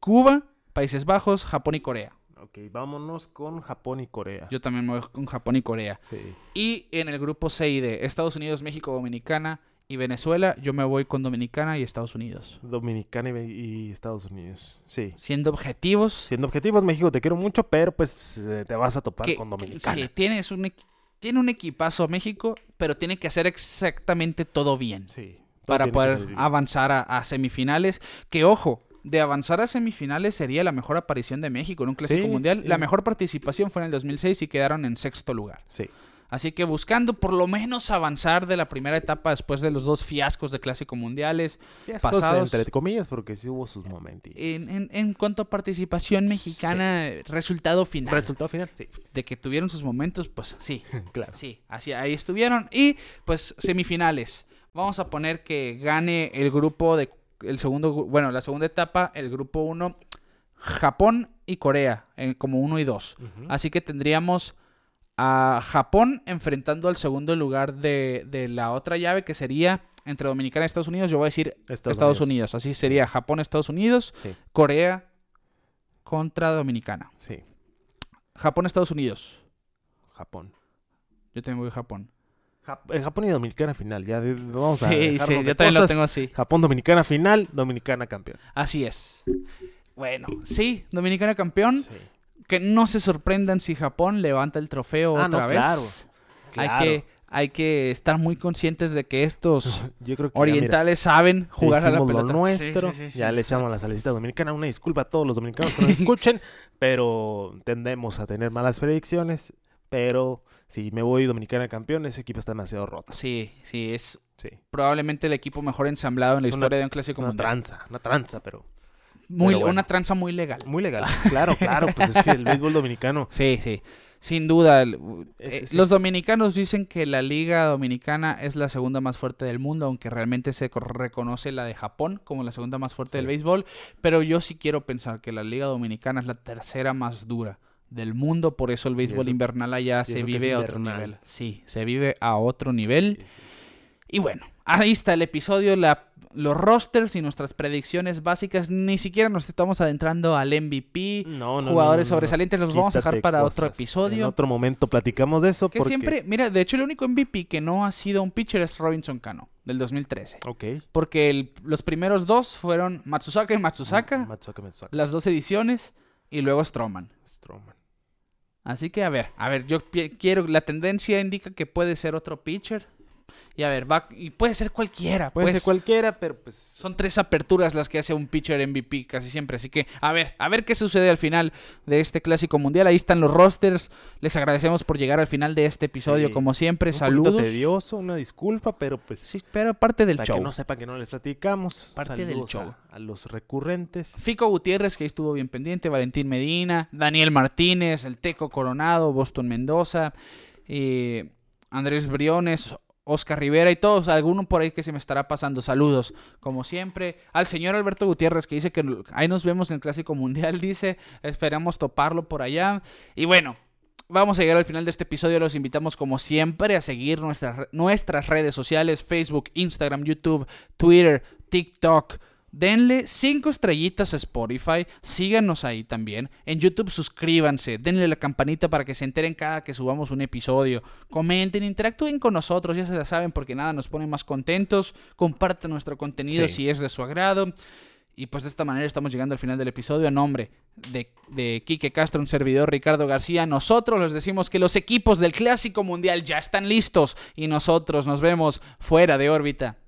Cuba, Países Bajos, Japón y Corea. Ok, vámonos con Japón y Corea. Yo también me voy con Japón y Corea. Sí. Y en el grupo C y D, Estados Unidos, México, Dominicana y Venezuela, yo me voy con Dominicana y Estados Unidos. Dominicana y, y Estados Unidos. Sí. Siendo objetivos, Siendo objetivos, México, te quiero mucho, pero pues eh, te vas a topar que- con Dominicana. sí, tienes un, equi- tiene un equipazo México, pero tiene que hacer exactamente todo bien Sí. todo para poder avanzar a, a semifinales. Que ojo, de avanzar a semifinales sería la mejor aparición de México en un clásico Sí, mundial. La mejor participación fue en el 2006 y quedaron en sexto lugar. Sí. Así que buscando por lo menos avanzar de la primera etapa después de los dos fiascos de Clásico Mundiales. Fiascos, Pasados. entre comillas, porque sí hubo sus momentos. En, en- en cuanto a participación mexicana, resultado final. Resultado final, sí. de que tuvieron sus momentos, pues sí, claro. sí, así ahí estuvieron. Y pues semifinales. Vamos a poner que gane el grupo de el segundo, bueno, la segunda etapa, el grupo 1, Japón y Corea, eh, como 1 y 2. Ujú. Así que tendríamos a Japón enfrentando al segundo lugar de, de la otra llave que sería entre Dominicana y Estados Unidos. Yo voy a decir Estados, Estados, Unidos. Así sería Japón, Estados Unidos, Sí, Corea contra Dominicana. sí. Japón, Estados Unidos. Japón. Yo también voy a Japón. Jap- en Japón y Dominicana final. Ya vamos a sí, dejarnos sí, yo también lo tengo así. Japón, Dominicana final, Dominicana campeón. Así es. Bueno, sí, Dominicana campeón. Sí. Que no se sorprendan si Japón levanta el trofeo Ah, otra no, vez. claro, Hay, claro. que, hay que estar muy conscientes de que estos Yo creo que ya, orientales saben jugar a la lo pelota. nuestro. Sí, sí, sí, ya sí. le echamos la salecita dominicana. Una disculpa a todos los dominicanos que nos escuchen, pero tendemos a tener malas predicciones. Pero si me voy dominicana campeón, ese equipo está demasiado roto. Sí, sí, es Sí. probablemente el equipo mejor ensamblado en la Es una- historia de un clásico una mundial. tranza, una tranza, pero Muy, bueno. Una tranza muy legal. muy legal. Claro, claro, pues es que el béisbol dominicano Sí, sí. Sin duda. el- Es- eh, es- los es- dominicanos dicen que la liga dominicana es la segunda más fuerte del mundo, aunque realmente se co- reconoce la de Japón como la segunda más fuerte del béisbol. Pero yo sí quiero pensar que la liga dominicana es la tercera más dura del mundo, por eso el béisbol eso- invernal allá se vive a otro nivel. Sí, se vive a otro nivel. Sí, sí. Y bueno, ahí está el episodio, la- los rosters y nuestras predicciones básicas. Ni siquiera nos estamos adentrando al MVP, No, no, jugadores no, sobresalientes, los vamos a dejar para otro cosas. En episodio. otro momento platicamos de eso. Que porque... siempre, mira, de hecho el único MVP que no ha sido un pitcher es Robinson Cano, del 2013. Ok. Porque el- los primeros dos fueron Matsusaka y Matsusaka, Matsuka, Matsuka. las dos ediciones, y luego Stroman. Stroman. Así que a ver, a ver, yo quiero, la tendencia indica que puede ser otro pitcher. Y a ver, va, y puede ser cualquiera. Puede pues. ser cualquiera, pero pues. Son tres aperturas las que hace un pitcher MVP casi siempre. Así que, a ver, a ver qué sucede al final de este clásico mundial. Ahí están los rosters. Les agradecemos por llegar al final de este episodio, Sí. como siempre. Un Saludos. tedioso, una disculpa, pero pues. Sí, pero parte del para show. que no sepan que no les platicamos. Parte del show. A, a los recurrentes. Fico Gutiérrez, que ahí estuvo bien pendiente, Valentín Medina, Daniel Martínez, el Teco Coronado, Boston Mendoza, eh, Andrés Briones, Oscar Rivera y todos, alguno por ahí que se me estará pasando. Saludos, como siempre. Al señor Alberto Gutiérrez que dice que ahí nos vemos en el Clásico Mundial, dice, esperamos toparlo por allá. Y bueno, vamos a llegar al final de este episodio. Los invitamos como siempre a seguir nuestras, nuestras redes sociales, Facebook, Instagram, YouTube, Twitter, TikTok. Denle 5 estrellitas a Spotify, síganos ahí también. En YouTube suscríbanse, denle la campanita para que se enteren cada que subamos un episodio. Comenten, interactúen con nosotros, ya se la saben porque nada nos pone más contentos. Compartan nuestro contenido si es de su agrado. Y pues de esta manera estamos llegando al final del episodio. A nombre de, de Quique Castro, un servidor Ricardo García, nosotros les decimos que los equipos del Clásico Mundial ya están listos y nosotros nos vemos fuera de órbita.